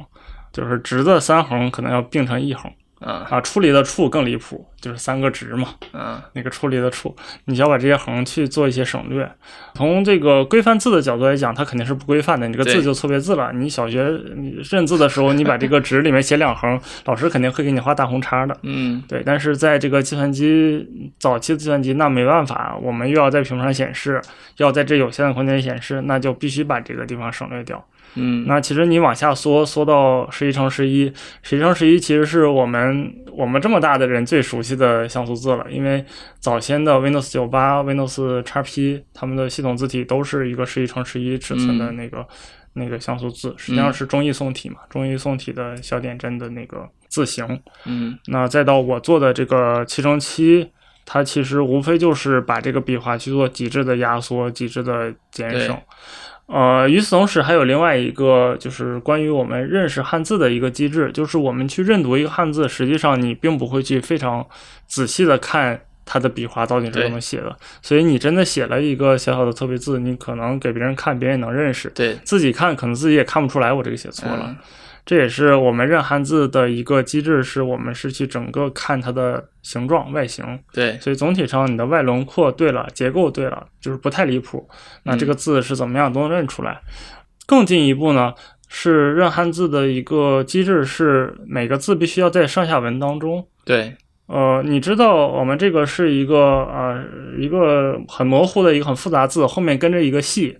就是直的三横可能要并成一横啊啊，处理的处更离谱，就是三个值嘛，嗯那个处理的处，你需要把这些横去做一些省略。从这个规范字的角度来讲，它肯定是不规范的，你这个字就错别字了。你小学你认字的时候，你把这个值里面写两横，老师肯定会给你画大红叉的。嗯对，但是在这个计算机早期的计算机，那没办法，我们又要在屏幕上显示，要在这有限的空间显示，那就必须把这个地方省略掉。嗯，那其实你往下缩，缩到十一乘十一，十一乘十一其实是我们我们这么大的人最熟悉的像素字了，因为早先的 Windows 九八、Windows XP 他们的系统字体都是一个十一乘十一尺寸的嗯那个、那个像素字，实际上是中译宋体嘛，中译宋体的小点阵的那个字形。嗯那再到我做的这个七乘七，它其实无非就是把这个笔画去做极致的压缩、极致的减省对。呃，与此同时，还有另外一个就是关于我们认识汉字的一个机制，就是我们去认读一个汉字，实际上你并不会去非常仔细的看它的笔画到底是对怎么写的，所以你真的写了一个小小的错别字，你可能给别人看，别人也能认识，对，自己看可能自己也看不出来我这个写错了。嗯这也是我们认汉字的一个机制，是我们是去整个看它的形状、外形，对，所以总体上你的外轮廓对了，结构对了，就是不太离谱，那这个字是怎么样都能认出来。更进一步呢，是认汉字的一个机制是每个字必须要在上下文当中。对，呃，你知道我们这个是一个呃一个很模糊的一个很复杂字，后面跟着一个系，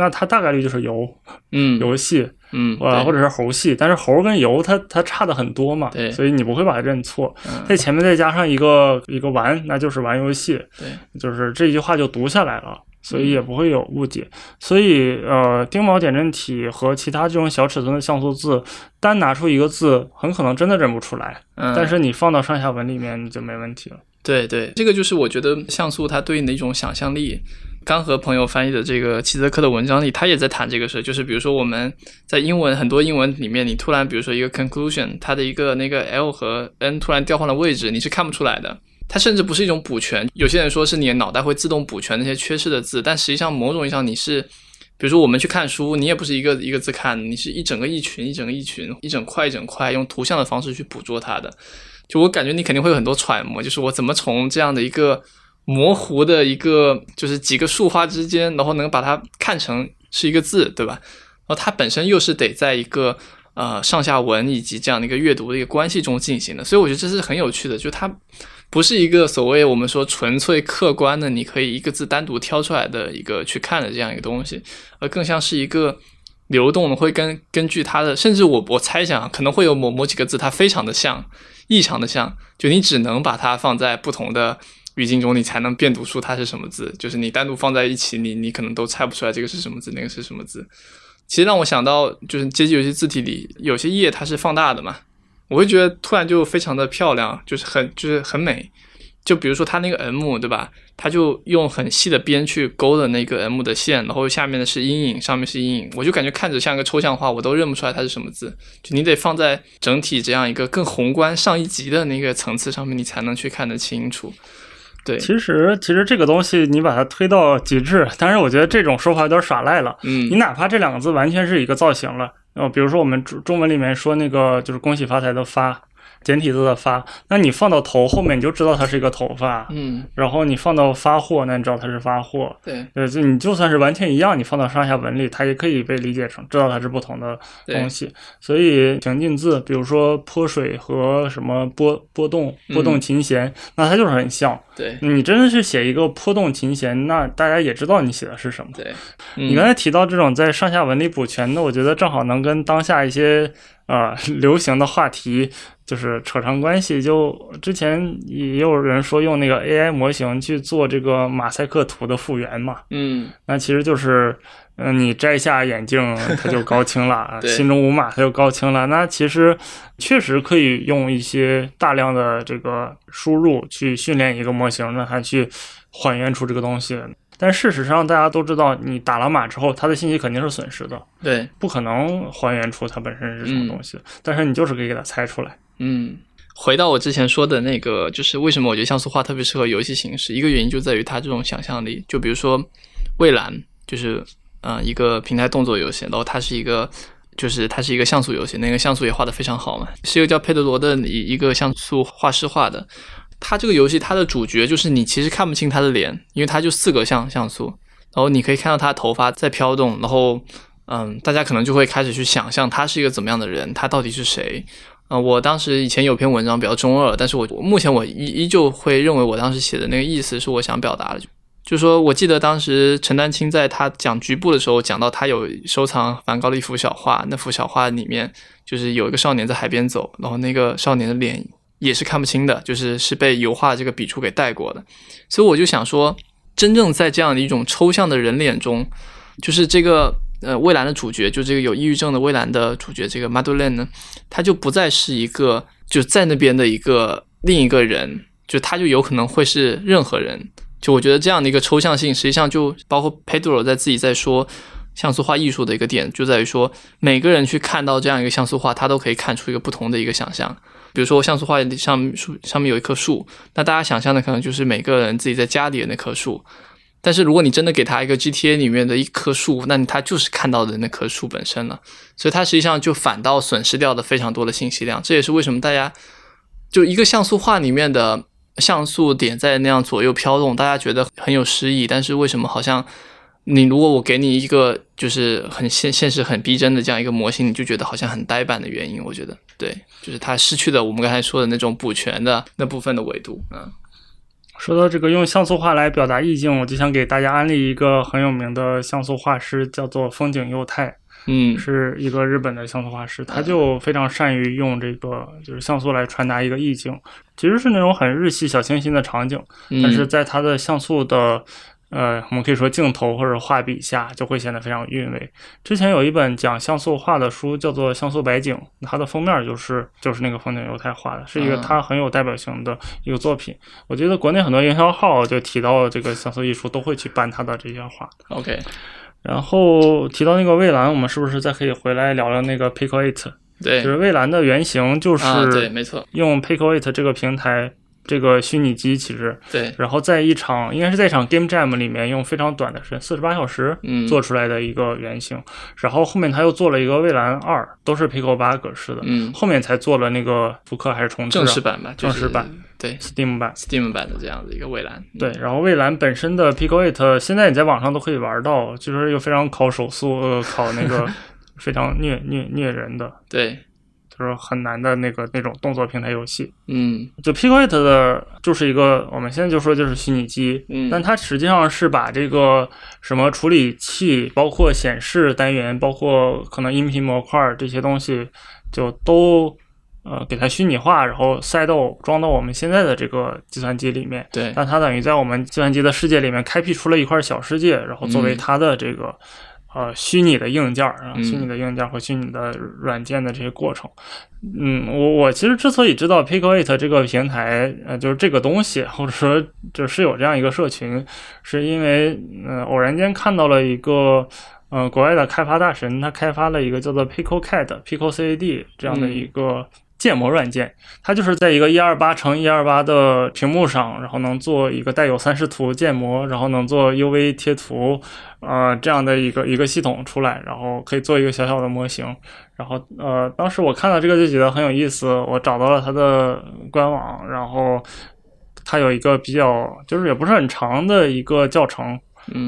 那它大概率就是游嗯游戏。嗯，呃，对或者是猴戏，但是猴跟游它它差的很多嘛，对所以你不会把它认错。嗯在前面再加上一个一个玩，那就是玩游戏，对，就是这句话就读下来了，所以也不会有误解。所以呃，丁卯点阵体和其他这种小尺寸的像素字，单拿出一个字，很可能真的认不出来，嗯，但是你放到上下文里面你就没问题了。对对，这个就是我觉得像素它对应的一种想象力。刚和朋友翻译的这个齐泽克的文章里，他也在谈这个事，就是比如说我们在英文很多英文里面，你突然比如说一个 conclusion，它的一个那个 l 和 n 突然调换了位置，你是看不出来的。它甚至不是一种补全，有些人说是你的脑袋会自动补全那些缺失的字，但实际上某种意义上你是，比如说我们去看书，你也不是一个一个字看，你是一整个一群一整个一群，一整块一整块用图像的方式去捕捉它的。就我感觉你肯定会有很多揣摩，就是我怎么从这样的一个模糊的一个，就是几个竖花之间，然后能把它看成是一个字，对吧？然后它本身又是得在一个呃上下文以及这样的一个阅读的一个关系中进行的，所以我觉得这是很有趣的，就它不是一个所谓我们说纯粹客观的，你可以一个字单独挑出来的一个去看的这样一个东西，而更像是一个。流动的会根根据它的，甚至我我猜想可能会有某某几个字它非常的像，异常的像，就你只能把它放在不同的语境中，你才能辨读出它是什么字。就是你单独放在一起，你你可能都猜不出来这个是什么字，那个是什么字。其实让我想到，就是街机游戏字体里有些页它是放大的嘛，我会觉得突然就非常的漂亮，就是很就是很美。就比如说它那个 M 对吧？它就用很细的边去勾的那个 M 的线，然后下面的是阴影，上面是阴影，我就感觉看着像个抽象画，我都认不出来它是什么字。就你得放在整体这样一个更宏观上一级的那个层次上面，你才能去看得清楚。对，其实其实这个东西你把它推到极致，但是我觉得这种说法有点耍赖了。嗯你哪怕这两个字完全是一个造型了，呃，比如说我们中中文里面说那个就是恭喜发财的发，简体字的发，那你放到头后面你就知道它是一个头发，嗯，然后你放到发货，那你知道它是发货。对对，就你就算是完全一样，你放到上下文里，它也可以被理解成知道它是不同的东西。所以情境字，比如说泼水和什么波波动波动琴弦，那它就是很像。对你真的是写一个波动琴弦，那大家也知道你写的是什么。对，你刚才提到这种在上下文里补全的，我觉得正好能跟当下一些呃 [LAUGHS] 流行的话题就是扯上关系。就之前也有人说用那个 AI 模型去做这个马赛克图的复原嘛，嗯那其实就是。嗯，你摘下眼镜，[LAUGHS] 它就高清了对心中无马，它就高清了。那其实确实可以用一些大量的这个输入去训练一个模型，让它去还原出这个东西。但事实上，大家都知道，你打了码之后，它的信息肯定是损失的，对，不可能还原出它本身是什么东西。但是你就是可以给它猜出来。嗯。回到我之前说的那个，就是为什么我觉得像素画特别适合游戏形式，一个原因就在于它这种想象力。就比如说蔚蓝，就是呃一个平台动作游戏，然后它是一个就是它是一个像素游戏，那个像素也画得非常好嘛，是一个叫佩德罗的一一个像素画师画的。它这个游戏它的主角就是你其实看不清他的脸，因为它就四个像像素，然后你可以看到他头发在飘动，然后嗯，大家可能就会开始去想象他是一个怎么样的人，他到底是谁。呃，我当时以前有篇文章比较中二，但是我目前我依依旧会认为我当时写的那个意思是我想表达的，就是说我记得当时陈丹青在他讲局部的时候讲到他有收藏梵高的一幅小画，那幅小画里面就是有一个少年在海边走，然后那个少年的脸也是看不清的，就是是被油画这个笔触给带过的，所以我就想说，真正在这样的一种抽象的人脸中，就是这个。呃，蔚蓝的主角就这个有抑郁症的蔚蓝的主角，这个 Madeline 呢，他就不再是一个就在那边的一个另一个人，就他就有可能会是任何人。就我觉得这样的一个抽象性，实际上就包括 Pedro 在自己在说像素画艺术的一个点，就在于说每个人去看到这样一个像素画，他都可以看出一个不同的一个想象。比如说像素画上树上面有一棵树，那大家想象的可能就是每个人自己在家里的那棵树。但是如果你真的给他一个 GTA 里面的一棵树，那他就是看到的那棵树本身了，所以他实际上就反倒损失掉了非常多的信息量。这也是为什么大家就一个像素画里面的像素点在那样左右飘动，大家觉得很有诗意。但是为什么好像你如果我给你一个就是很现现实很逼真的这样一个模型，你就觉得好像很呆板的原因？我觉得对，就是它失去了我们刚才说的那种补全的那部分的维度嗯。说到这个用像素画来表达意境，我就想给大家安利一个很有名的像素画师，叫做风景佑太，嗯，是一个日本的像素画师，他就非常善于用这个就是像素来传达一个意境，其实是那种很日系小清新的场景，但是在他的像素的。呃，我们可以说镜头或者画笔下就会显得非常韵味。之前有一本讲像素画的书，叫做《像素白景》，它的封面就是就是那个风景犹太画的，是一个它很有代表性的一个作品。我觉得国内很多营销号就提到这个像素艺术，都会去搬他的这些画。OK，然后提到那个蔚蓝，我们是不是再可以回来聊聊那个 Pico Eight？对，就是蔚蓝的原型就是对，没错，用 Pico Eight 这个平台。这个虚拟机其实对，然后在一场应该是在一场 Game Jam 里面用非常短的时间，四十八小时做出来的一个原型，然后后面他又做了一个蔚蓝二，都是 Pico 八格式的，嗯，后面才做了那个复刻还是重置正式版吧，正式版。对。Steam 版。Steam 版的这样的一个蔚蓝，对，然后蔚蓝本身的 Pico Eight 现在你在网上都可以玩到，就是又非常考手速，呃考那个 [LAUGHS] 非常虐虐虐人的，对。就是很难的那个那种动作平台游戏，嗯，就 Pico Eight 的就是一个，我们现在就说就是虚拟机，嗯，但它实际上是把这个什么处理器，包括显示单元，包括可能音频模块这些东西，就都呃给它虚拟化，然后塞到装到我们现在的这个计算机里面，对，但它等于在我们计算机的世界里面开辟出了一块小世界，然后作为它的这个。呃，虚拟的硬件儿啊，虚拟的硬件和虚拟的软件的这些过程，嗯，我我其实之所以知道 Pico Eight 这个平台，呃，就是这个东西，或者说就是有这样一个社群，是因为呃偶然间看到了一个呃国外的开发大神，他开发了一个叫做 Pico CAD、Pico CAD 这样的一个。建模软件，它就是在一个一二八乘一二八的屏幕上，然后能做一个带有三视图建模，然后能做 UV 贴图，呃，这样的一个一个系统出来，然后可以做一个小小的模型。然后，呃，当时我看到这个就觉得很有意思，我找到了它的官网，然后它有一个比较就是也不是很长的一个教程，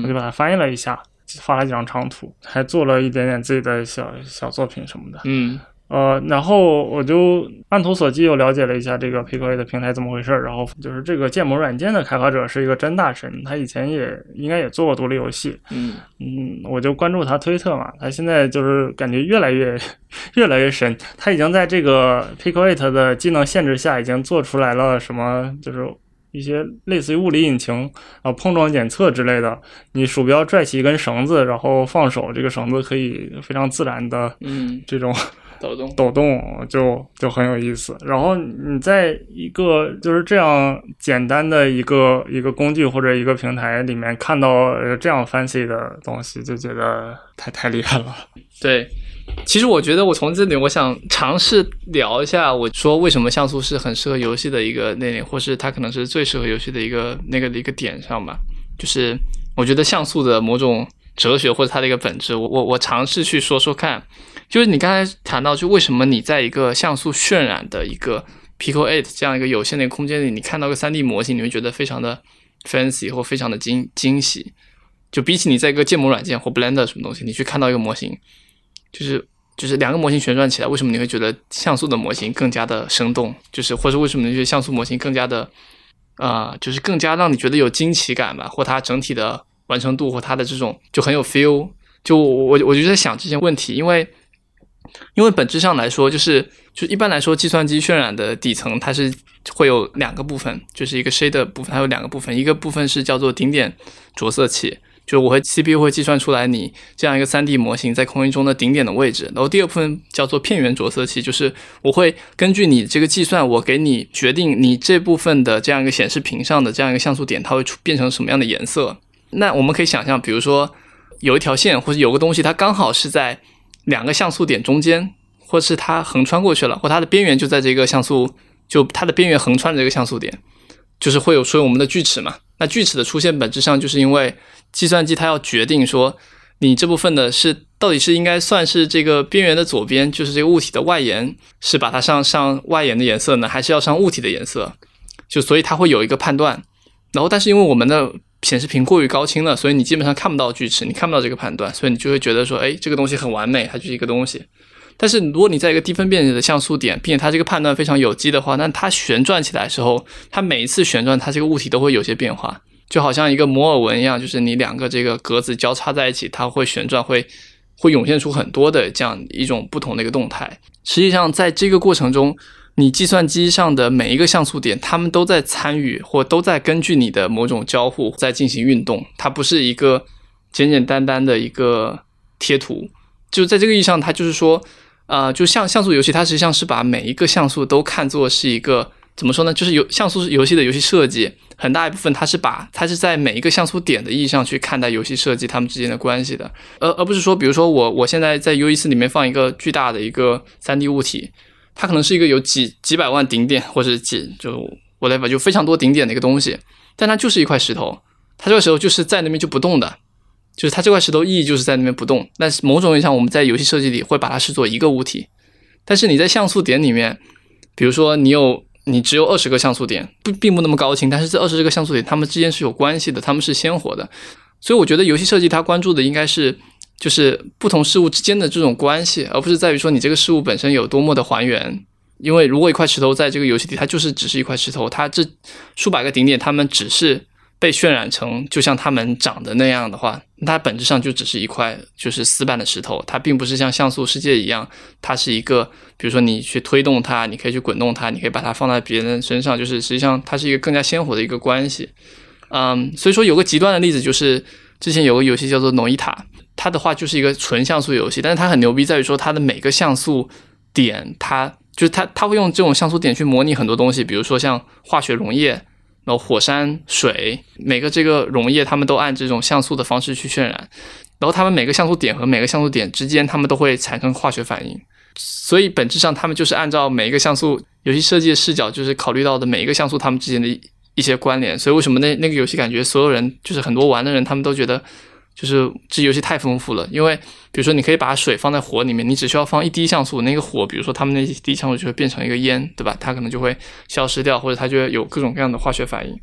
我就把它翻译了一下，发了几张长图，还做了一点点自己的小小作品什么的，嗯。呃，然后我就按图索骥又了解了一下这个 Pico A 的平台怎么回事儿，然后就是这个建模软件的开发者是一个真大神，他以前也应该也做过独立游戏，嗯。嗯，我就关注他推特嘛，他现在就是感觉越来越 [LAUGHS] 越来越神，他已经在这个 Pico Eight 的技能限制下，已经做出来了什么，就是一些类似于物理引擎啊、碰撞检测之类的，你鼠标拽起一根绳子，然后放手，这个绳子可以非常自然的，嗯，这种。抖动，抖动就就很有意思。然后你在一个就是这样简单的一个一个工具或者一个平台里面看到这样 fancy 的东西，就觉得太太厉害了。对，其实我觉得我从这里我想尝试聊一下，我说为什么像素是很适合游戏的一个那点，或是它可能是最适合游戏的一个那个的一个点上吧。就是我觉得像素的某种哲学或者它的一个本质，我我我尝试去说说看。就是你刚才谈到，就为什么你在一个像素渲染的一个 Pico Eight 这样一个有限的空间里，你看到个 3D 模型，你会觉得非常的 fancy 或非常的惊惊喜。就比起你在一个建模软件或 Blender 什么东西，你去看到一个模型，就是就是两个模型旋转起来，为什么你会觉得像素的模型更加的生动？就是或者为什么你觉得像素模型更加的啊，就是更加让你觉得有惊奇感吧？或它整体的完成度或它的这种就很有 feel。就我我就在想这些问题，因为因为本质上来说，就是就一般来说，计算机渲染的底层它是会有两个部分，就是一个 shade 部分，它有两个部分，一个部分是叫做顶点着色器。就我和 CPU 会计算出来你这样一个 3D 模型在空间中的顶点的位置，然后第二部分叫做片源着色器，就是我会根据你这个计算，我给你决定你这部分的这样一个显示屏上的这样一个像素点，它会出变成什么样的颜色。那我们可以想象，比如说有一条线或者有个东西，它刚好是在两个像素点中间，或是它横穿过去了，或它的边缘就在这个像素，就它的边缘横穿这个像素点，就是会有说我们的锯齿嘛。那锯齿的出现本质上就是因为计算机它要决定说，你这部分的是到底是应该算是这个边缘的左边，就是这个物体的外延，是把它上上外延的颜色呢，还是要上物体的颜色？就所以它会有一个判断。然后但是因为我们的显示屏过于高清了，所以你基本上看不到锯齿，你看不到这个判断，所以你就会觉得说，哎，这个东西很完美，它就是一个东西。但是如果你在一个低分辨率的像素点，并且它这个判断非常有机的话，那它旋转起来的时候，它每一次旋转，它这个物体都会有些变化，就好像一个摩尔纹一样，就是你两个这个格子交叉在一起，它会旋转，会会涌现出很多的这样一种不同的一个动态。实际上，在这个过程中，你计算机上的每一个像素点，它们都在参与或都在根据你的某种交互在进行运动，它不是一个简简单单的一个贴图。就在这个意义上，它就是说。呃，就像像素游戏，它实际上是把每一个像素都看作是一个怎么说呢？就是游像素游戏的游戏设计，很大一部分它是把它是在每一个像素点的意义上去看待游戏设计它们之间的关系的，而而不是说，比如说我我现在在 U E 四里面放一个巨大的一个三 D 物体，它可能是一个有几几百万顶点或者几就 whatever 就非常多顶点的一个东西，但它就是一块石头，它这个时候就是在那边就不动的。就是它这块石头意义就是在那边不动，但是某种意义上我们在游戏设计里会把它视作一个物体。但是你在像素点里面，比如说你有你只有二十个像素点，不并不那么高清，但是这二十个像素点它们之间是有关系的，它们是鲜活的。所以我觉得游戏设计它关注的应该是就是不同事物之间的这种关系，而不是在于说你这个事物本身有多么的还原。因为如果一块石头在这个游戏里，它就是只是一块石头，它这数百个顶点它们只是。被渲染成就像它们长的那样的话，它本质上就只是一块就是死板的石头，它并不是像像素世界一样，它是一个，比如说你去推动它，你可以去滚动它，你可以把它放在别人身上，就是实际上它是一个更加鲜活的一个关系。嗯，所以说有个极端的例子就是之前有个游戏叫做《诺伊塔》，它的话就是一个纯像素游戏，但是它很牛逼在于说它的每个像素点，它就是它它会用这种像素点去模拟很多东西，比如说像化学溶液。然后火山水每个这个溶液，它们都按这种像素的方式去渲染，然后它们每个像素点和每个像素点之间，它们都会产生化学反应，所以本质上它们就是按照每一个像素游戏设计的视角，就是考虑到的每一个像素它们之间的一些关联。所以为什么那那个游戏感觉所有人就是很多玩的人，他们都觉得。就是这游戏太丰富了，因为比如说你可以把水放在火里面，你只需要放一滴像素，那个火，比如说他们那一滴像素就会变成一个烟，对吧？它可能就会消失掉，或者它就会有各种各样的化学反应。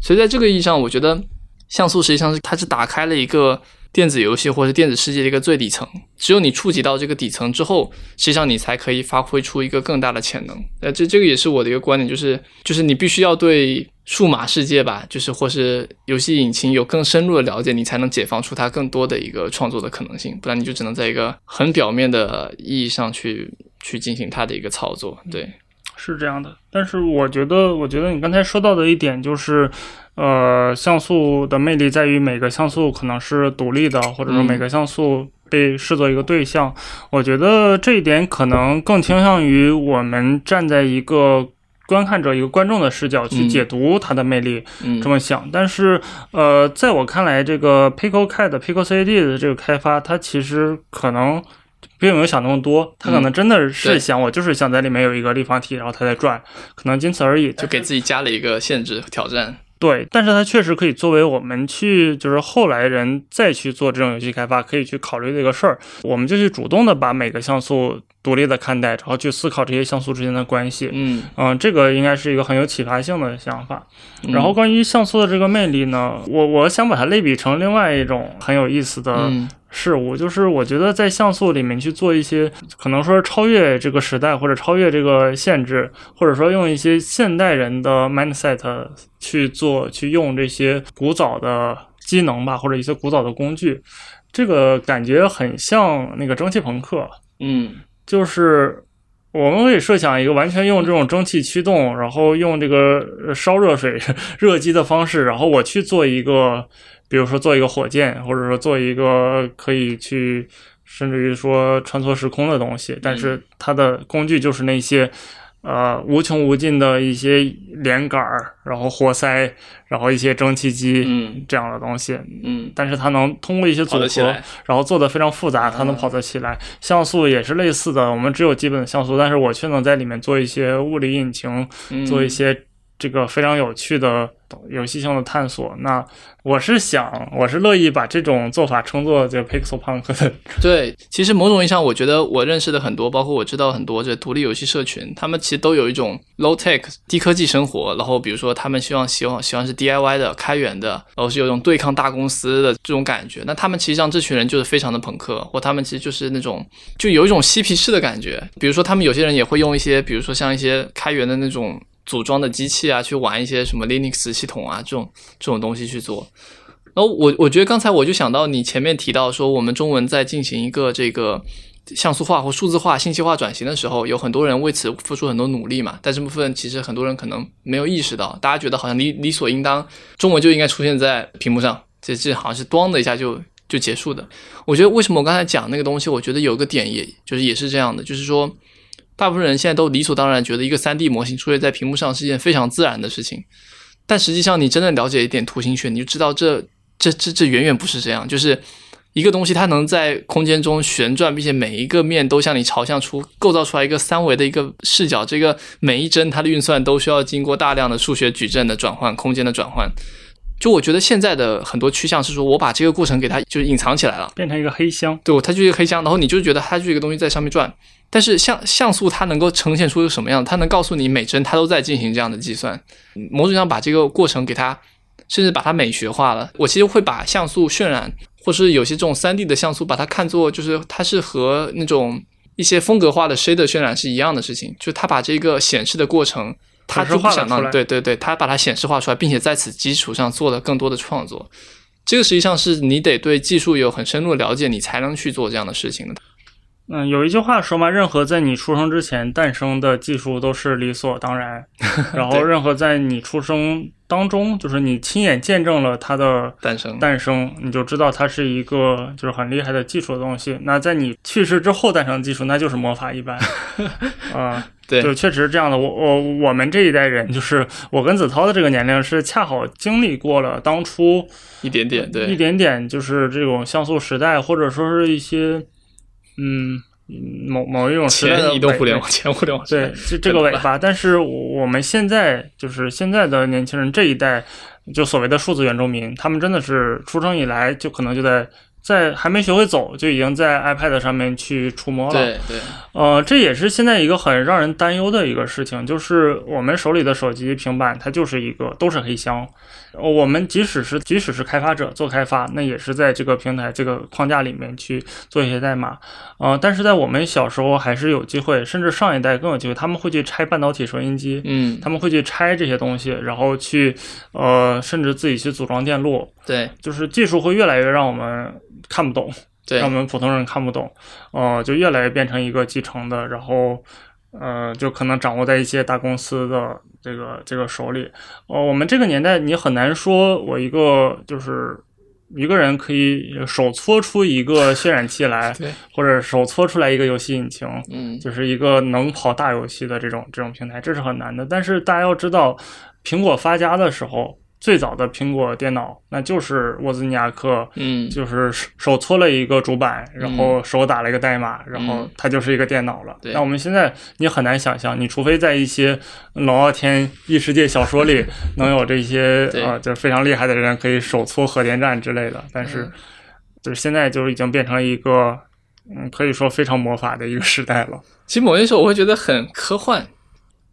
所以在这个意义上，我觉得像素实际上是它是打开了一个。电子游戏或者电子世界的一个最底层，只有你触及到这个底层之后，实际上你才可以发挥出一个更大的潜能。呃，这这个也是我的一个观点，就是就是你必须要对数码世界吧，就是或是游戏引擎有更深入的了解，你才能解放出它更多的一个创作的可能性。不然你就只能在一个很表面的意义上去去进行它的一个操作。对，是这样的。但是我觉得，我觉得你刚才说到的一点就是。呃，像素的魅力在于每个像素可能是独立的，或者说每个像素被视作一个对象。我觉得这一点可能更倾向于我们站在一个观看者、一个观众的视角去解读它的魅力，这么想。但是，呃，在我看来，这个 Pico CAD、Pico CAD 的这个开发，它其实可能并没有想那么多，它可能真的是想，我就是想在里面有一个立方体，然后它在转，可能仅此而已，就给自己加了一个限制挑战。对，但是它确实可以作为我们去就是后来人再去做这种游戏开发可以去考虑的一个事儿。我们就去主动的把每个像素独立的看待，然后去思考这些像素之间的关系。嗯嗯，这个应该是一个很有启发性的想法。嗯然后关于像素的这个魅力呢，我我想把它类比成另外一种很有意思的嗯事物，就是我觉得在像素里面去做一些可能说超越这个时代或者超越这个限制，或者说用一些现代人的 mindset 去做去用这些古早的机能吧，或者一些古早的工具，这个感觉很像那个蒸汽朋克。嗯。就是我们可以设想一个完全用这种蒸汽驱动，然后用这个呃烧热水 [LAUGHS] 热机的方式，然后我去做一个，比如说做一个火箭，或者说做一个可以去甚至于说穿梭时空的东西，但是它的工具就是那些。呃，无穷无尽的一些连杆儿，然后活塞，然后一些蒸汽机，嗯这样的东西，嗯但是它能通过一些组合然后做的非常复杂，它能嗯跑得起来。像素也是类似的，我们只有基本的像素，但是我却能在里面做一些物理引擎，嗯，做一些这个非常有趣的游戏性的探索。那我是想，我是乐意把这种做法称作这个 Pixel Punk 的。[LAUGHS] 对，其实某种意义上，我觉得我认识的很多，包括我知道很多这独立游戏社群，他们其实都有一种 low tech 低科技生活。然后比如说，他们希望希望希望是 DIY 的、开源的，然后是有一种对抗大公司的这种感觉。那他们其实上这群人就是非常的朋克，或他们其实就是那种就有一种嬉皮士的感觉。比如说，他们有些人也会用一些，比如说像一些开源的那种组装的机器啊，去玩一些什么 Linux 系统啊这种这种东西去做。然后我我觉得刚才我就想到你前面提到说，我们中文在进行一个这个像素化或数字化、信息化转型的时候，有很多人为此付出很多努力嘛。但这部分其实很多人可能没有意识到，大家觉得好像理理所应当，中文就应该出现在屏幕上，这这好像是咣的一下就就结束的。我觉得为什么我刚才讲那个东西，我觉得有个点也就是也是这样的，就是说。大部分人现在都理所当然觉得一个 3D 模型出现在屏幕上是一件非常自然的事情，但实际上你真的了解一点图形学，你就知道这这这这远远不是这样。就是一个东西它能在空间中旋转，并且每一个面都向你朝向出，构造出来一个三维的一个视角。这个每一帧它的运算都需要经过大量的数学矩阵的转换，空间的转换。就我觉得现在的很多趋向是说，我把这个过程给它就是隐藏起来了。变成一个黑箱，对，它就是一个黑箱，然后你就觉得它就是一个东西在上面转。但是像像素它能够呈现出什么样？它能告诉你每帧它都在进行这样的计算，某种上把这个过程给它，甚至把它美学化了。我其实会把像素渲染，或是有些这种三 D 的像素，把它看作就是它是和那种一些风格化的 shader 渲染是一样的事情，就是它把这个显示的过程。它就不想让对对对，它把它显示化出来，并且在此基础上做了更多的创作。这个实际上是你得对技术有很深入的了解，你才能去做这样的事情的。嗯，有一句话说嘛，任何在你出生之前诞生的技术都是理所当然，[LAUGHS] 然后任何在你出生当中，就是你亲眼见证了它的诞生诞生，你就知道它是一个就是很厉害的技术的东西。那在你去世之后诞生的技术，那就是魔法一般。[LAUGHS] 啊、对就确实是这样的。我我我们这一代人，就是我跟子涛的这个年龄，是恰好经历过了当初一点点，对，一点点就是这种像素时代，或者说是一些嗯某某一种时代移动互联网，前互联网对，这这个尾巴。但是我们现在就是现在的年轻人这一代，就所谓的数字原住民，他们真的是出生以来就可能就在在还没学会走，就已经在 iPad 上面去触摸了。对对，呃，这也是现在一个很让人担忧的一个事情，就是我们手里的手机、平板，它就是一个都是黑箱。呃我们即使是即使是开发者做开发，那也是在这个平台这个框架里面去做一些代码。呃，但是在我们小时候还是有机会，甚至上一代更有机会，他们会去拆半导体收音机，嗯，他们会去拆这些东西，然后去呃，甚至自己去组装电路，对。就是技术会越来越让我们看不懂。对。让我们普通人看不懂，呃，就越来越变成一个继承的，然后呃，就可能掌握在一些大公司的这个这个手里。哦，我们这个年代，你很难说我一个就是一个人可以手搓出一个渲染器来，[LAUGHS] 对，或者手搓出来一个游戏引擎，嗯，就是一个能跑大游戏的这种这种平台，这是很难的。但是大家要知道，苹果发家的时候，最早的苹果电脑，那就是沃兹尼亚克，嗯，就是手搓了一个主板，然后手打了一个代码，然后它就是一个电脑了。那我们现在你很难想象，你除非在一些龙傲天异世界小说里能有这些啊，就是非常厉害的人可以手搓核电站之类的，但是就是现在就已经变成了一个嗯，可以说非常魔法的一个时代了。其实某些时候我会觉得很科幻。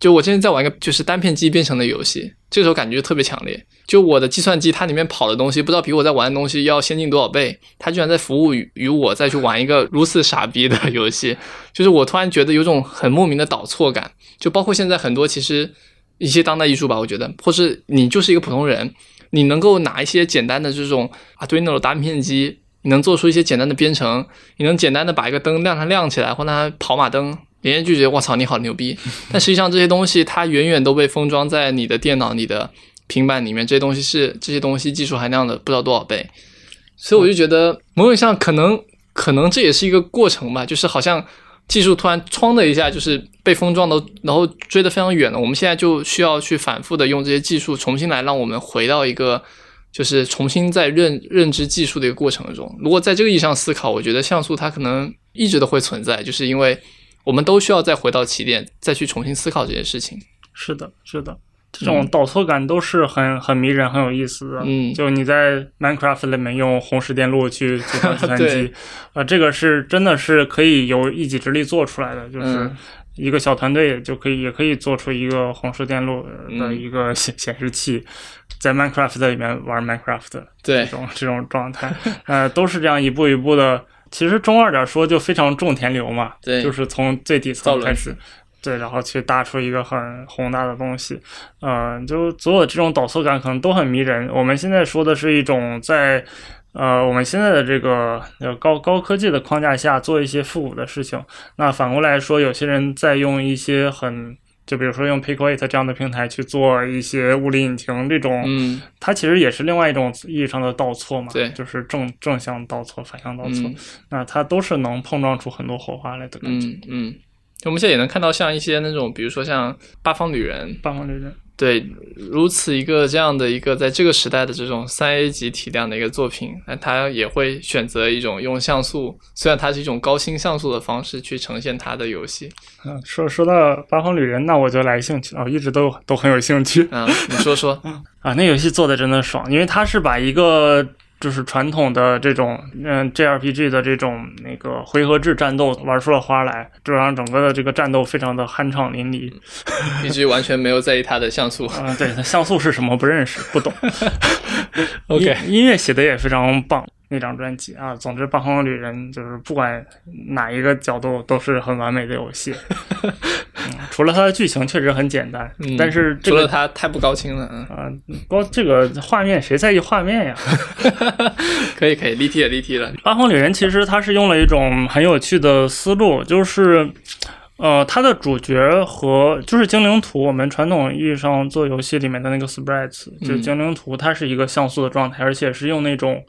就我今天在玩一个就是单片机编程的游戏，这个时候感觉特别强烈。就我的计算机它里面跑的东西，不知道比我在玩的东西要先进多少倍，它居然在服务于我再去玩一个如此傻逼的游戏。[LAUGHS] 就是我突然觉得有种很莫名的导错感。就包括现在很多其实一些当代艺术吧，我觉得，或是你就是一个普通人，你能够拿一些简单的这种 Arduino 单片机，你能做出一些简单的编程，你能简单的把一个灯亮它亮起来，或让它跑马灯。别人就觉得我操你好牛逼，[LAUGHS] 但实际上这些东西它远远都被封装在你的电脑、你的平板里面。这些东西是这些东西技术含量的不知道多少倍，所以我就觉得某种上可能可能这也是一个过程吧，就是好像技术突然哐的一下就是被封装的，然后追得非常远了。我们现在就需要去反复的用这些技术重新来让我们回到一个就是重新在认认知技术的一个过程中。如果在这个意义上思考，我觉得像素它可能一直都会存在，就是因为。我们都需要再回到起点，再去重新思考这件事情。是的，是的，这种倒错感都是很很迷人、很有意思的。嗯，就你在 Minecraft 里面用红石电路去组装计算 [LAUGHS] 机，啊，这个是真的是可以有一己之力做出来的，就是一个小团队就可以也可以做出一个红石电路的一个显显示器，在 Minecraft 里面玩 Minecraft 这种这种状态，呃，都是这样一步一步的。其实中二点说，就非常种田流嘛，对，就是从最底层开始，对，然后去搭出一个很宏大的东西，嗯，就所有这种导错感可能都很迷人。我们现在说的是一种在，呃，我们现在的这个高高科技的框架下做一些复古的事情。那反过来说，有些人在用一些很。就比如说用 Pico8 这样的平台去做一些物理引擎这种，嗯，它其实也是另外一种意义上的倒错嘛，对，就是正正向倒错、反向倒错，那它都是能碰撞出很多火花来的感觉。嗯嗯，我们现在也能看到像一些那种，比如说像八方旅人，八方旅人。对，如此一个这样的一个在这个时代的这种三 A 级体量的一个作品，那它也会选择一种用像素，虽然它是一种高清像素的方式去呈现它的游戏。嗯，说说到八方旅人，那我就来兴趣了，一直都都很有兴趣。嗯，你说说。啊，那游戏做的真的爽，因为它是把一个。就是传统的这种，嗯，JRPG 的这种那个回合制战斗玩出了花来，就让整个的这个战斗非常的酣畅淋漓，以至于完全没有在意它的像素。嗯，对，它像素是什么不认识，不懂。[LAUGHS] OK，音乐写的也非常棒。那张专辑啊，总之《八荒旅人》就是不管哪一个角度都是很完美的游戏。[LAUGHS] 除了它的剧情确实很简单，但是除了它太不高清了啊，高这个画面谁在意画面呀？[LAUGHS] 可以可以，立体也立体了。《八荒旅人》其实它是用了一种很有趣的思路，就是呃，它的主角和就是精灵图，我们传统意义上做游戏里面的那个 sprites，就精灵图，它是一个像素的状态，而且是用那种。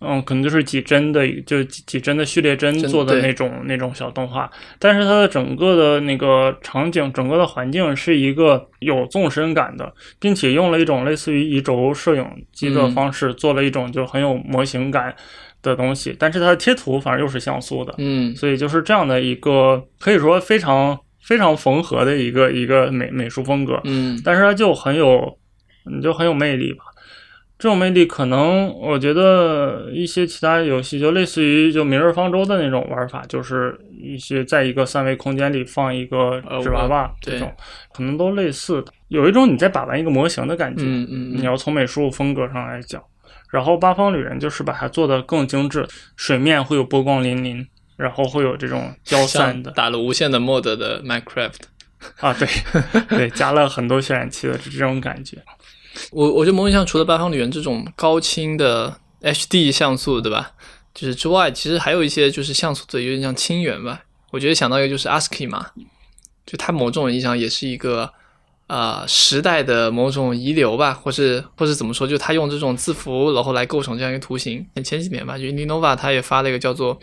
嗯，可能就是几帧的，就几几帧的序列帧做的那种那种小动画，但是它的整个的那个场景，整个的环境是一个有纵深感的，并且用了一种类似于移轴摄影机的方式做了一种就很有模型感的东西，但是它的贴图反而又是像素的，嗯，所以就是这样的一个可以说非常非常缝合的一个一个美美术风格，嗯，但是它就很有，你就很有魅力吧。这种魅力可能，我觉得一些其他游戏就类似于就《明日方舟》的那种玩法，就是一些在一个三维空间里放一个纸娃娃这种，可能都类似的。有一种你在把玩一个模型的感觉。嗯嗯。你要从美术风格上来讲，然后《八方旅人》就是把它做的更精致，水面会有波光粼粼，然后会有这种焦散的。打了无限的 mod 的 Minecraft。啊，对 [LAUGHS] 对，加了很多渲染器的这种感觉。我我觉得模拟像除了八方旅人这种高清的 HD 像素，对吧？就是之外，其实还有一些就是像素的有点像清源吧。我觉得想到一个就是 ASCII 嘛，就它某种意义上也是一个呃时代的某种遗留吧，或是或是怎么说，就它用这种字符然后来构成这样一个图形。前几年吧，就 Lenovo 它也发了一个叫做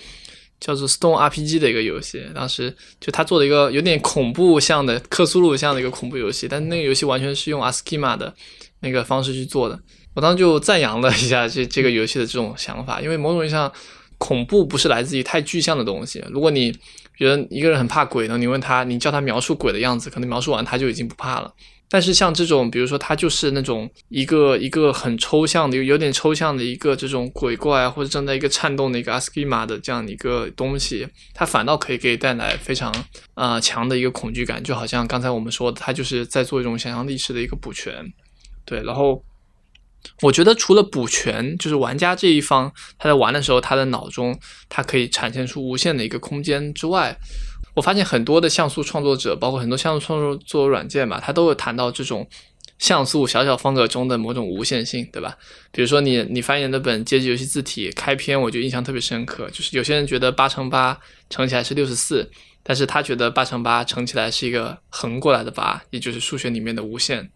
叫做 Stone RPG 的一个游戏，当时就他做的一个有点恐怖像的克苏鲁像的一个恐怖游戏，但那个游戏完全是用 ASCII 的那个方式去做的。我当时就赞扬了一下这这个游戏的这种想法，因为某种意义上，恐怖不是来自于太具象的东西。如果你觉得一个人很怕鬼呢，你问他，你叫他描述鬼的样子，可能描述完他就已经不怕了。但是像这种，比如说它就是那种一个一个很抽象的，有点抽象的一个这种鬼怪啊，或者正在一个颤动的一个 ASCII 码的这样的一个东西，它反倒可以给你带来非常啊强的一个恐惧感，就好像刚才我们说的，它就是在做一种想象力式的一个补全。对，然后我觉得除了补全，就是玩家这一方他在玩的时候，他的脑中他可以产生出无限的一个空间之外。我发现很多的像素创作者，包括很多像素创作软件吧，它都有谈到这种像素小小方格中的某种无限性，对吧？比如说你你翻译的本街机游戏字体开篇，我就印象特别深刻，就是有些人觉得八乘八乘起来是六十四，但是他觉得八乘八乘起来是一个横过来的八，也就是数学里面的无限。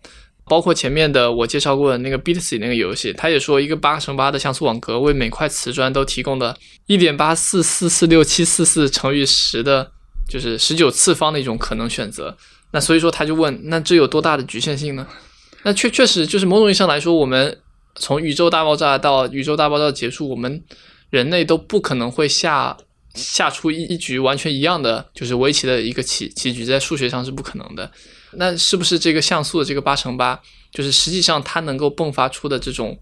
包括前面的我介绍过的那个 Betsy 那个游戏，他也说一个八乘八的像素网格为每块瓷砖都提供的一点八四四四六七四四乘以十的。就是十九次方的一种可能选择，那所以说他就问，那这有多大的局限性呢？那确确实就是某种意义上来说，我们从宇宙大爆炸到宇宙大爆炸结束，我们人类都不可能会下下出一一局完全一样的，就是围棋的一个棋棋局，在数学上是不可能的。那是不是这个像素的这个八乘八，就是实际上它能够迸发出的这种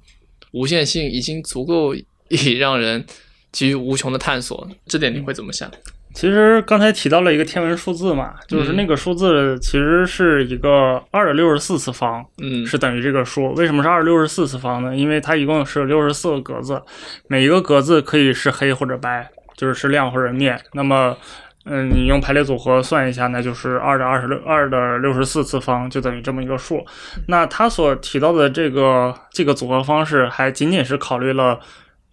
无限性，已经足够以让人给予无穷的探索？这点你会怎么想？其实刚才提到了一个天文数字嘛，就是那个数字其实是一个二的六十四次方，嗯，是等于这个数。为什么是二六十四次方呢？因为它一共是六十四个格子，每一个格子可以是黑或者白，就是是亮或者灭。那么，嗯，你用排列组合算一下，那就是二的二十六二的六十四次方就等于这么一个数。那他所提到的这个这个组合方式，还仅仅是考虑了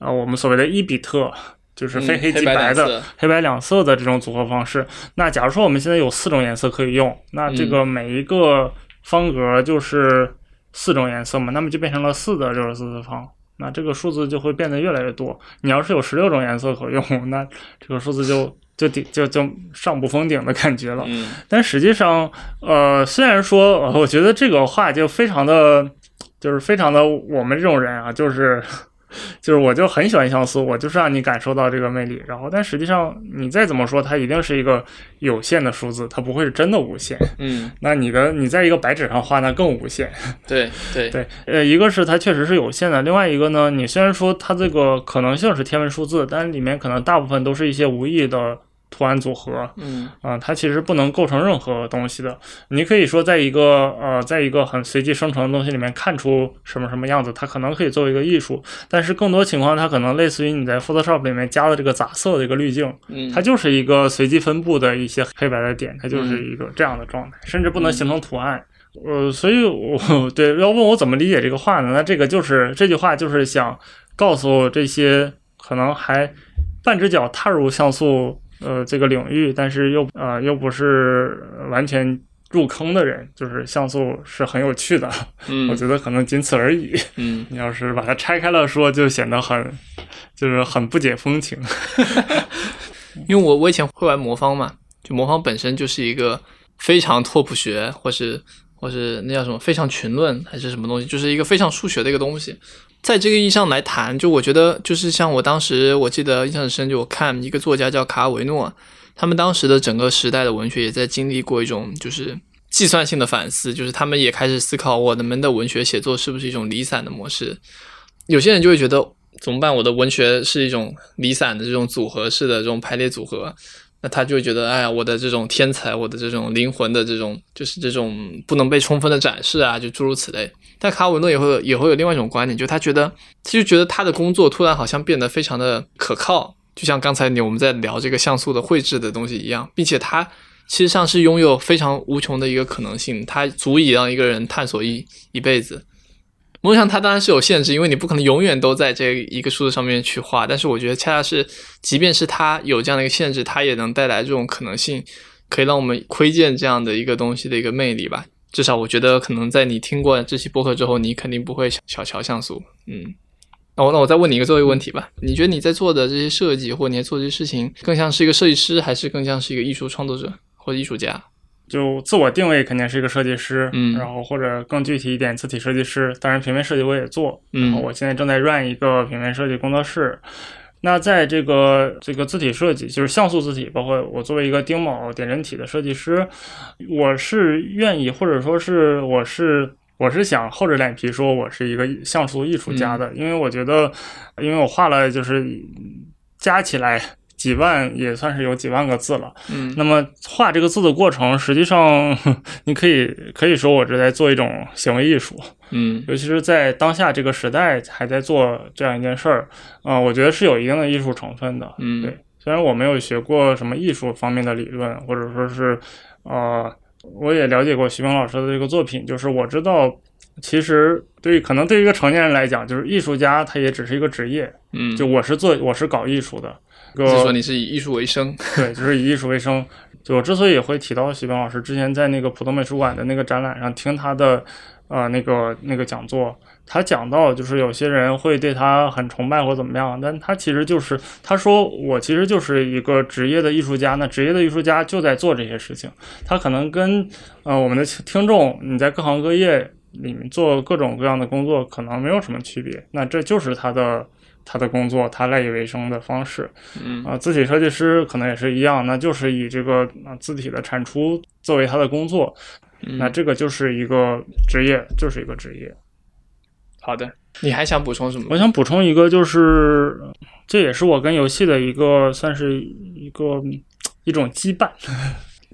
啊我们所谓的一比特。就是非黑即白的黑白两色的这种组合方式。那假如说我们现在有四种颜色可以用，那这个每一个方格就是四种颜色嘛，那么就变成了四的六十四次方。那这个数字就会变得越来越多。你要是有十六种颜色可用，那这个数字就就顶就就上不封顶的感觉了。但实际上，呃，虽然说，我觉得这个话就非常的，就是非常的我们这种人啊，就是。就是我就很喜欢像素，我就是让你感受到这个魅力。然后，但实际上你再怎么说，它一定是一个有限的数字，它不会是真的无限。嗯，那你的你在一个白纸上画，那更无限。[LAUGHS] 对对对，呃，一个是它确实是有限的，另外一个呢，你虽然说它这个可能性是天文数字，但里面可能大部分都是一些无意的。图案组合，嗯啊，它其实不能构成任何东西的。你可以说，在一个呃，在一个很随机生成的东西里面看出什么什么样子，它可能可以作为一个艺术。但是更多情况，它可能类似于你在 Photoshop 里面加的这个杂色的一个滤镜，它就是一个随机分布的一些黑白的点，它就是一个这样的状态，甚至不能形成图案。呃，所以我 [LAUGHS] 对要问我怎么理解这个话呢？那这个就是这句话就是想告诉这些可能还半只脚踏入像素。呃，这个领域，但是又呃又不是完全入坑的人，就是像素是很有趣的，嗯，我觉得可能仅此而已，嗯，[LAUGHS] 你要是把它拆开了说，就显得很就是很不解风情，[LAUGHS] 因为我我以前会玩魔方嘛，就魔方本身就是一个非常拓扑学，或是或是那叫什么非常群论还是什么东西，就是一个非常数学的一个东西。在这个意义上来谈，就我觉得，就是像我当时我记得印象很深，就我看一个作家叫卡尔维诺，他们当时的整个时代的文学也在经历过一种就是计算性的反思，就是他们也开始思考我们的文学写作是不是一种离散的模式。有些人就会觉得怎么办？我的文学是一种离散的这种组合式的这种排列组合。那他就觉得，哎呀，我的这种天才，我的这种灵魂的这种，就是这种不能被充分的展示啊，就诸如此类。但卡尔维诺也会也会有另外一种观点，就他觉得，他就觉得他的工作突然好像变得非常的可靠，就像刚才你我们在聊这个像素的绘制的东西一样，并且他其实上是拥有非常无穷的一个可能性，它足以让一个人探索一一辈子。梦想它当然是有限制，因为你不可能永远都在这一个数字上面去画。但是我觉得恰恰是，即便是它有这样的一个限制，它也能带来这种可能性，可以让我们窥见这样的一个东西的一个魅力吧。至少我觉得，可能在你听过这期播客之后，你肯定不会小瞧像素。嗯，那我，那我再问你一个最后一个问题吧。你觉得你在做的这些设计，或你在做这些事情，更像是一个设计师，还是更像是一个艺术创作者或者艺术家？就自我定位肯定是一个设计师，嗯然后或者更具体一点，字体设计师。当然，平面设计我也做，嗯然后我现在正在 run 一个平面设计工作室。那在这个这个字体设计，就是像素字体，包括我作为一个丁卯点阵体的设计师，我是愿意，或者说是我是我是想厚着脸皮说我是一个像素艺术家的，因为我觉得，因为我画了就是加起来几万，也算是有几万个字了。嗯那么画这个字的过程，实际上 [LAUGHS] 你可以可以说我是在做一种行为艺术，嗯尤其是在当下这个时代还在做这样一件事儿，啊、我觉得是有一定的艺术成分的。嗯对，虽然我没有学过什么艺术方面的理论，或者说是呃，我也了解过徐冰老师的这个作品，就是我知道。其实，对可能对于一个成年人来讲，就是艺术家，他也只是一个职业。嗯，就我是做，我是搞艺术的，个就是说你是以艺术为生。对，就是以艺术为生。就我之所以会提到徐冰老师，之前在那个浦东美术馆的那个展览上听他的呃那个那个讲座，他讲到就是有些人会对他很崇拜或怎么样，但他其实就是他说我其实就是一个职业的艺术家，那职业的艺术家就在做这些事情，他可能跟呃我们的听众你在各行各业里面做各种各样的工作可能没有什么区别，那这就是他的。他的工作，他赖以为生的方式，嗯啊，字体设计师可能也是一样，那就是以这个啊字体的产出作为他的工作，嗯那这个就是一个职业，就是一个职业。好的，你还想补充什么？我想补充一个，就是这也是我跟游戏的一个算是一个一种羁绊。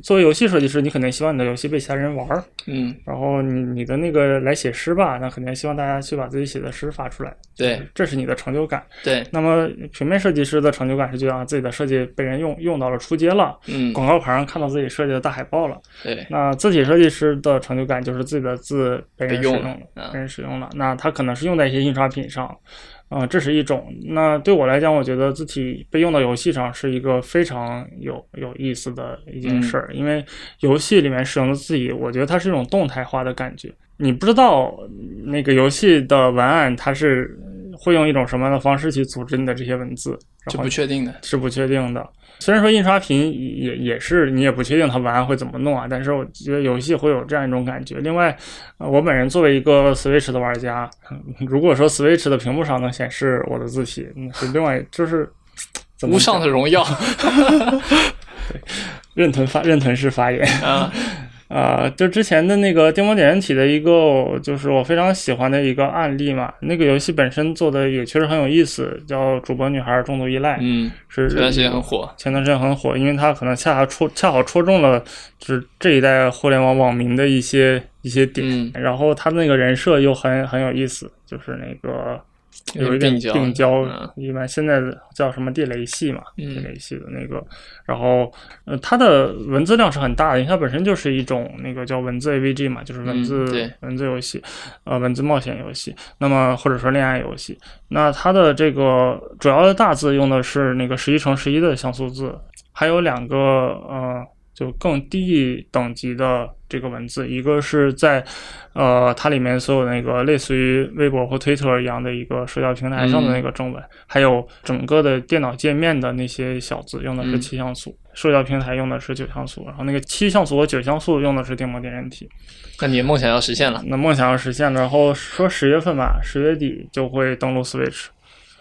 作为游戏设计师，你肯定希望你的游戏被其他人玩儿，嗯，然后你你的那个来写诗吧，那肯定希望大家去把自己写的诗发出来，对这是你的成就感。对，那么平面设计师的成就感是觉得啊自己的设计被人用用到了出街了，嗯广告牌上看到自己设计的大海报了。对，那字体设计师的成就感就是自己的字被人被用了使用了，啊被人使用了。那他可能是用在一些印刷品上，啊、这是一种。那对我来讲，我觉得字体被用到游戏上是一个非常有有意思的一件事儿，因为游戏里面使用的字体，我觉得它是一种动态化的感觉。你不知道那个游戏的文案它是会用一种什么样的方式去组织你的这些文字，然是后不确定的。是不确定的。虽然说印刷品也也是你也不确定它文案会怎么弄啊，但是我觉得游戏会有这样一种感觉。另外，呃我本人作为一个 Switch 的玩家，嗯如果说 Switch 的屏幕上能显示我的字体，那是另外就是怎么无上的荣耀 [LAUGHS] 对，任屯发任屯式发言。啊，啊，就之前的那个电光点人体的一个，就是我非常喜欢的一个案例嘛。那个游戏本身做的也确实很有意思，叫《主播女孩重度依赖》，嗯，是前段时间很火。前段时间很火，因为它可能恰好戳恰好戳中了就是这一代互联网网民的一些一些点，嗯然后他那个人设又很很有意思，就是那个有一点病娇病娇嗯，一般现在的叫什么地雷系嘛，嗯地雷系的那个，然后呃，它的文字量是很大的，因为它本身就是一种那个叫文字 AVG 嘛，就是文字、文字游戏，呃，文字冒险游戏，那么或者说恋爱游戏，那它的这个主要的大字用的是那个十一乘十一的像素字，还有两个呃，就更低等级的这个文字，一个是在呃它里面所有那个类似于微博或推特一样的一个社交平台上的那个中文，还有整个的电脑界面的那些小字用的是嗯七像素，社交平台用的是九像素，然后那个七像素和九像素用的是电摩点阵体。那你梦想要实现了。那梦想要实现了，然后说十月份吧，十月底就会登陆 Switch。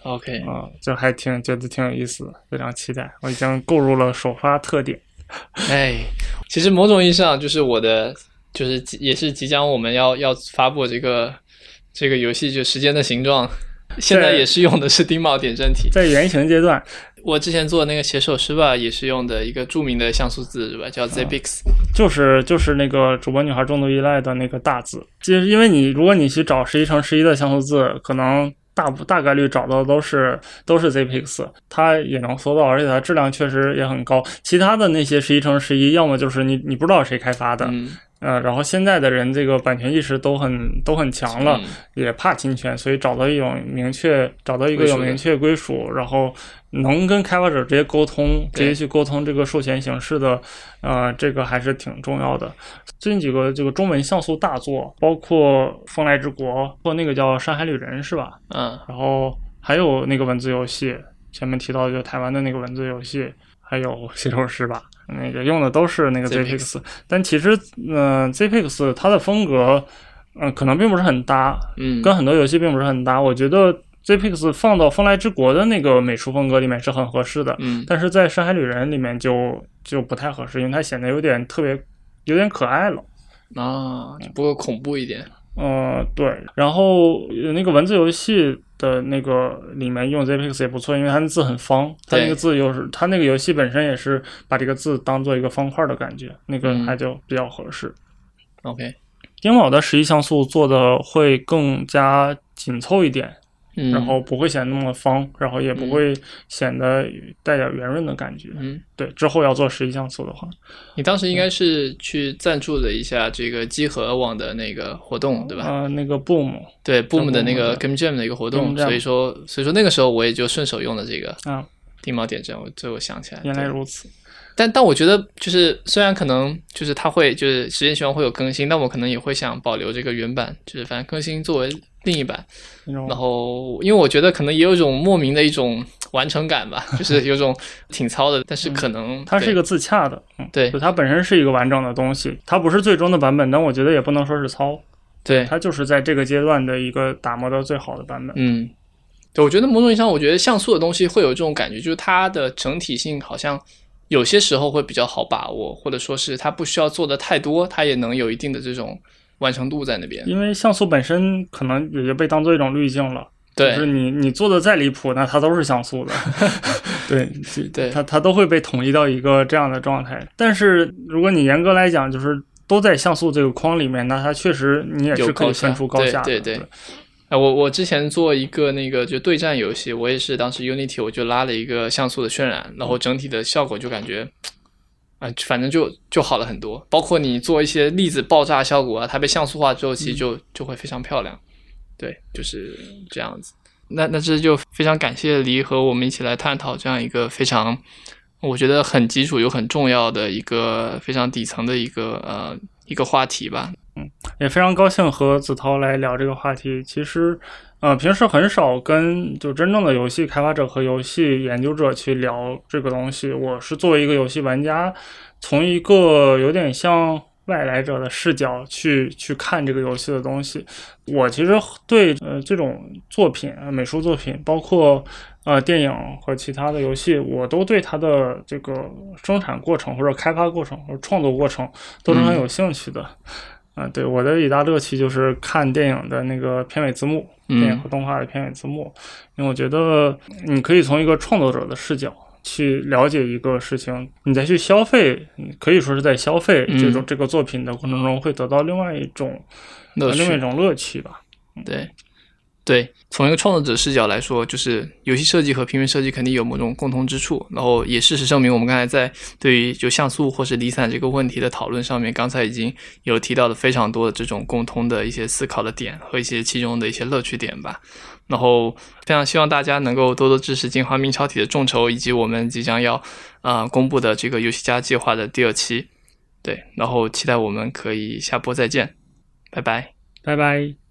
OK，啊、就还挺觉得挺有意思的，非常期待。我已经购入了首发特点。[LAUGHS] 哎，其实某种意义上就是我的，就是也是即将我们要要发布这个这个游戏，就时间的形状。现在也是用的是丁卯点阵体。在原型阶段，我之前做那个写手诗吧，也是用的一个著名的像素字，是吧？叫 Zbix。就是就是那个主播女孩重度依赖的那个大字，就是因为你如果你去找十一乘十一的像素字，可能大不大概率找到的都是都是 Zpix，它也能搜到，而且它质量确实也很高。其他的那些十一乘十一，要么就是你你不知道谁开发的，嗯，呃，然后现在的人这个版权意识都很都很强了，嗯也怕侵权，所以找到一种明确，找到一个有明确归属，然后能跟开发者直接沟通，直接去沟通这个授权形式的，呃，这个还是挺重要的。最近几个这个中文像素大作，包括《风来之国》或那个叫《山海旅人》是吧？嗯然后还有那个文字游戏，前面提到的就台湾的那个文字游戏，还有写手诗吧，那个用的都是那个 ZPix，但其实，嗯，ZPix 它的风格，嗯，可能并不是很搭，嗯，跟很多游戏并不是很搭。我觉得 ZPix 放到风来之国的那个美术风格里面是很合适的，嗯，但是在深海旅人里面就就不太合适，因为它显得有点特别，有点可爱了。啊，不过恐怖一点。嗯，对。然后那个文字游戏的那个里面用 ZPix 也不错，因为它的字很方，它那个字又是它那个游戏本身也是把这个字当做一个方块的感觉，那个还就比较合适。OK，丁卯的十一像素做的会更加紧凑一点。然后不会显得那么方，然后也不会显得带点圆润的感觉。嗯，对，之后要做十一像素的话，你当时应该是去赞助了一下这个机核网的那个活动，对吧？呃，那个 Boom，对 Boom 的那个 Game Jam 的一个活动，所以说，所以说那个时候我也就顺手用了这个啊，定锚点阵，我最后想起来，原来如此。但但我觉得就是虽然可能就是它会就是时间循环会有更新，但我可能也会想保留这个原版，就是反正更新作为另一版。然后因为我觉得可能也有一种莫名的一种完成感吧，就是有种 [LAUGHS] 挺糙的，但是可能它是一个自洽的，对，就它本身是一个完整的东西，它不是最终的版本，但我觉得也不能说是糙，对，它就是在这个阶段的一个打磨到最好的版本。嗯，对，我觉得某种意义上，我觉得像素的东西会有这种感觉，就是它的整体性好像。有些时候会比较好把握，或者说是它不需要做的太多，它也能有一定的这种完成度在那边。因为像素本身可能也就被当做一种滤镜了，对，就是你你做的再离谱，那它都是像素的，[LAUGHS] 对对，它它都会被统一到一个这样的状态。但是如果你严格来讲，就是都在像素这个框里面，那它确实你也是可以分出高下的，对对。哎，我我之前做一个那个就对战游戏，我也是当时 Unity 我就拉了一个像素的渲染，然后整体的效果就感觉，啊，反正就就好了很多。包括你做一些粒子爆炸效果啊，它被像素化之后，其实就就会非常漂亮。对，就是这样子。那那这就非常感谢黎和我们一起来探讨这样一个非常，我觉得很基础又很重要的一个非常底层的一个呃一个话题吧。嗯，也非常高兴和子涛来聊这个话题。其实，呃，平时很少跟就真正的游戏开发者和游戏研究者去聊这个东西。我是作为一个游戏玩家，从一个有点像外来者的视角去去看这个游戏的东西。我其实对呃这种作品，美术作品，包括呃电影和其他的游戏，我都对它的这个生产过程或者开发过程或者创作过程都是很有兴趣的。啊，对，我的一大乐趣就是看电影的那个片尾字幕，电影和动画的片尾字幕，因为我觉得你可以从一个创作者的视角去了解一个事情，你再去消费，可以说是在消费这种这个作品的过程中，会得到另外一种另外一种乐趣吧。对。对，从一个创作者视角来说，就是游戏设计和平面设计肯定有某种共同之处。然后也事实证明，我们刚才在对于就像素或是离散这个问题的讨论上面，刚才已经有提到了非常多的这种共通的一些思考的点和一些其中的一些乐趣点吧。然后非常希望大家能够多多支持《金华明朝体》的众筹，以及我们即将要啊公布的这个游戏家计划的第二期。对，然后期待我们可以下播再见，拜拜，拜拜。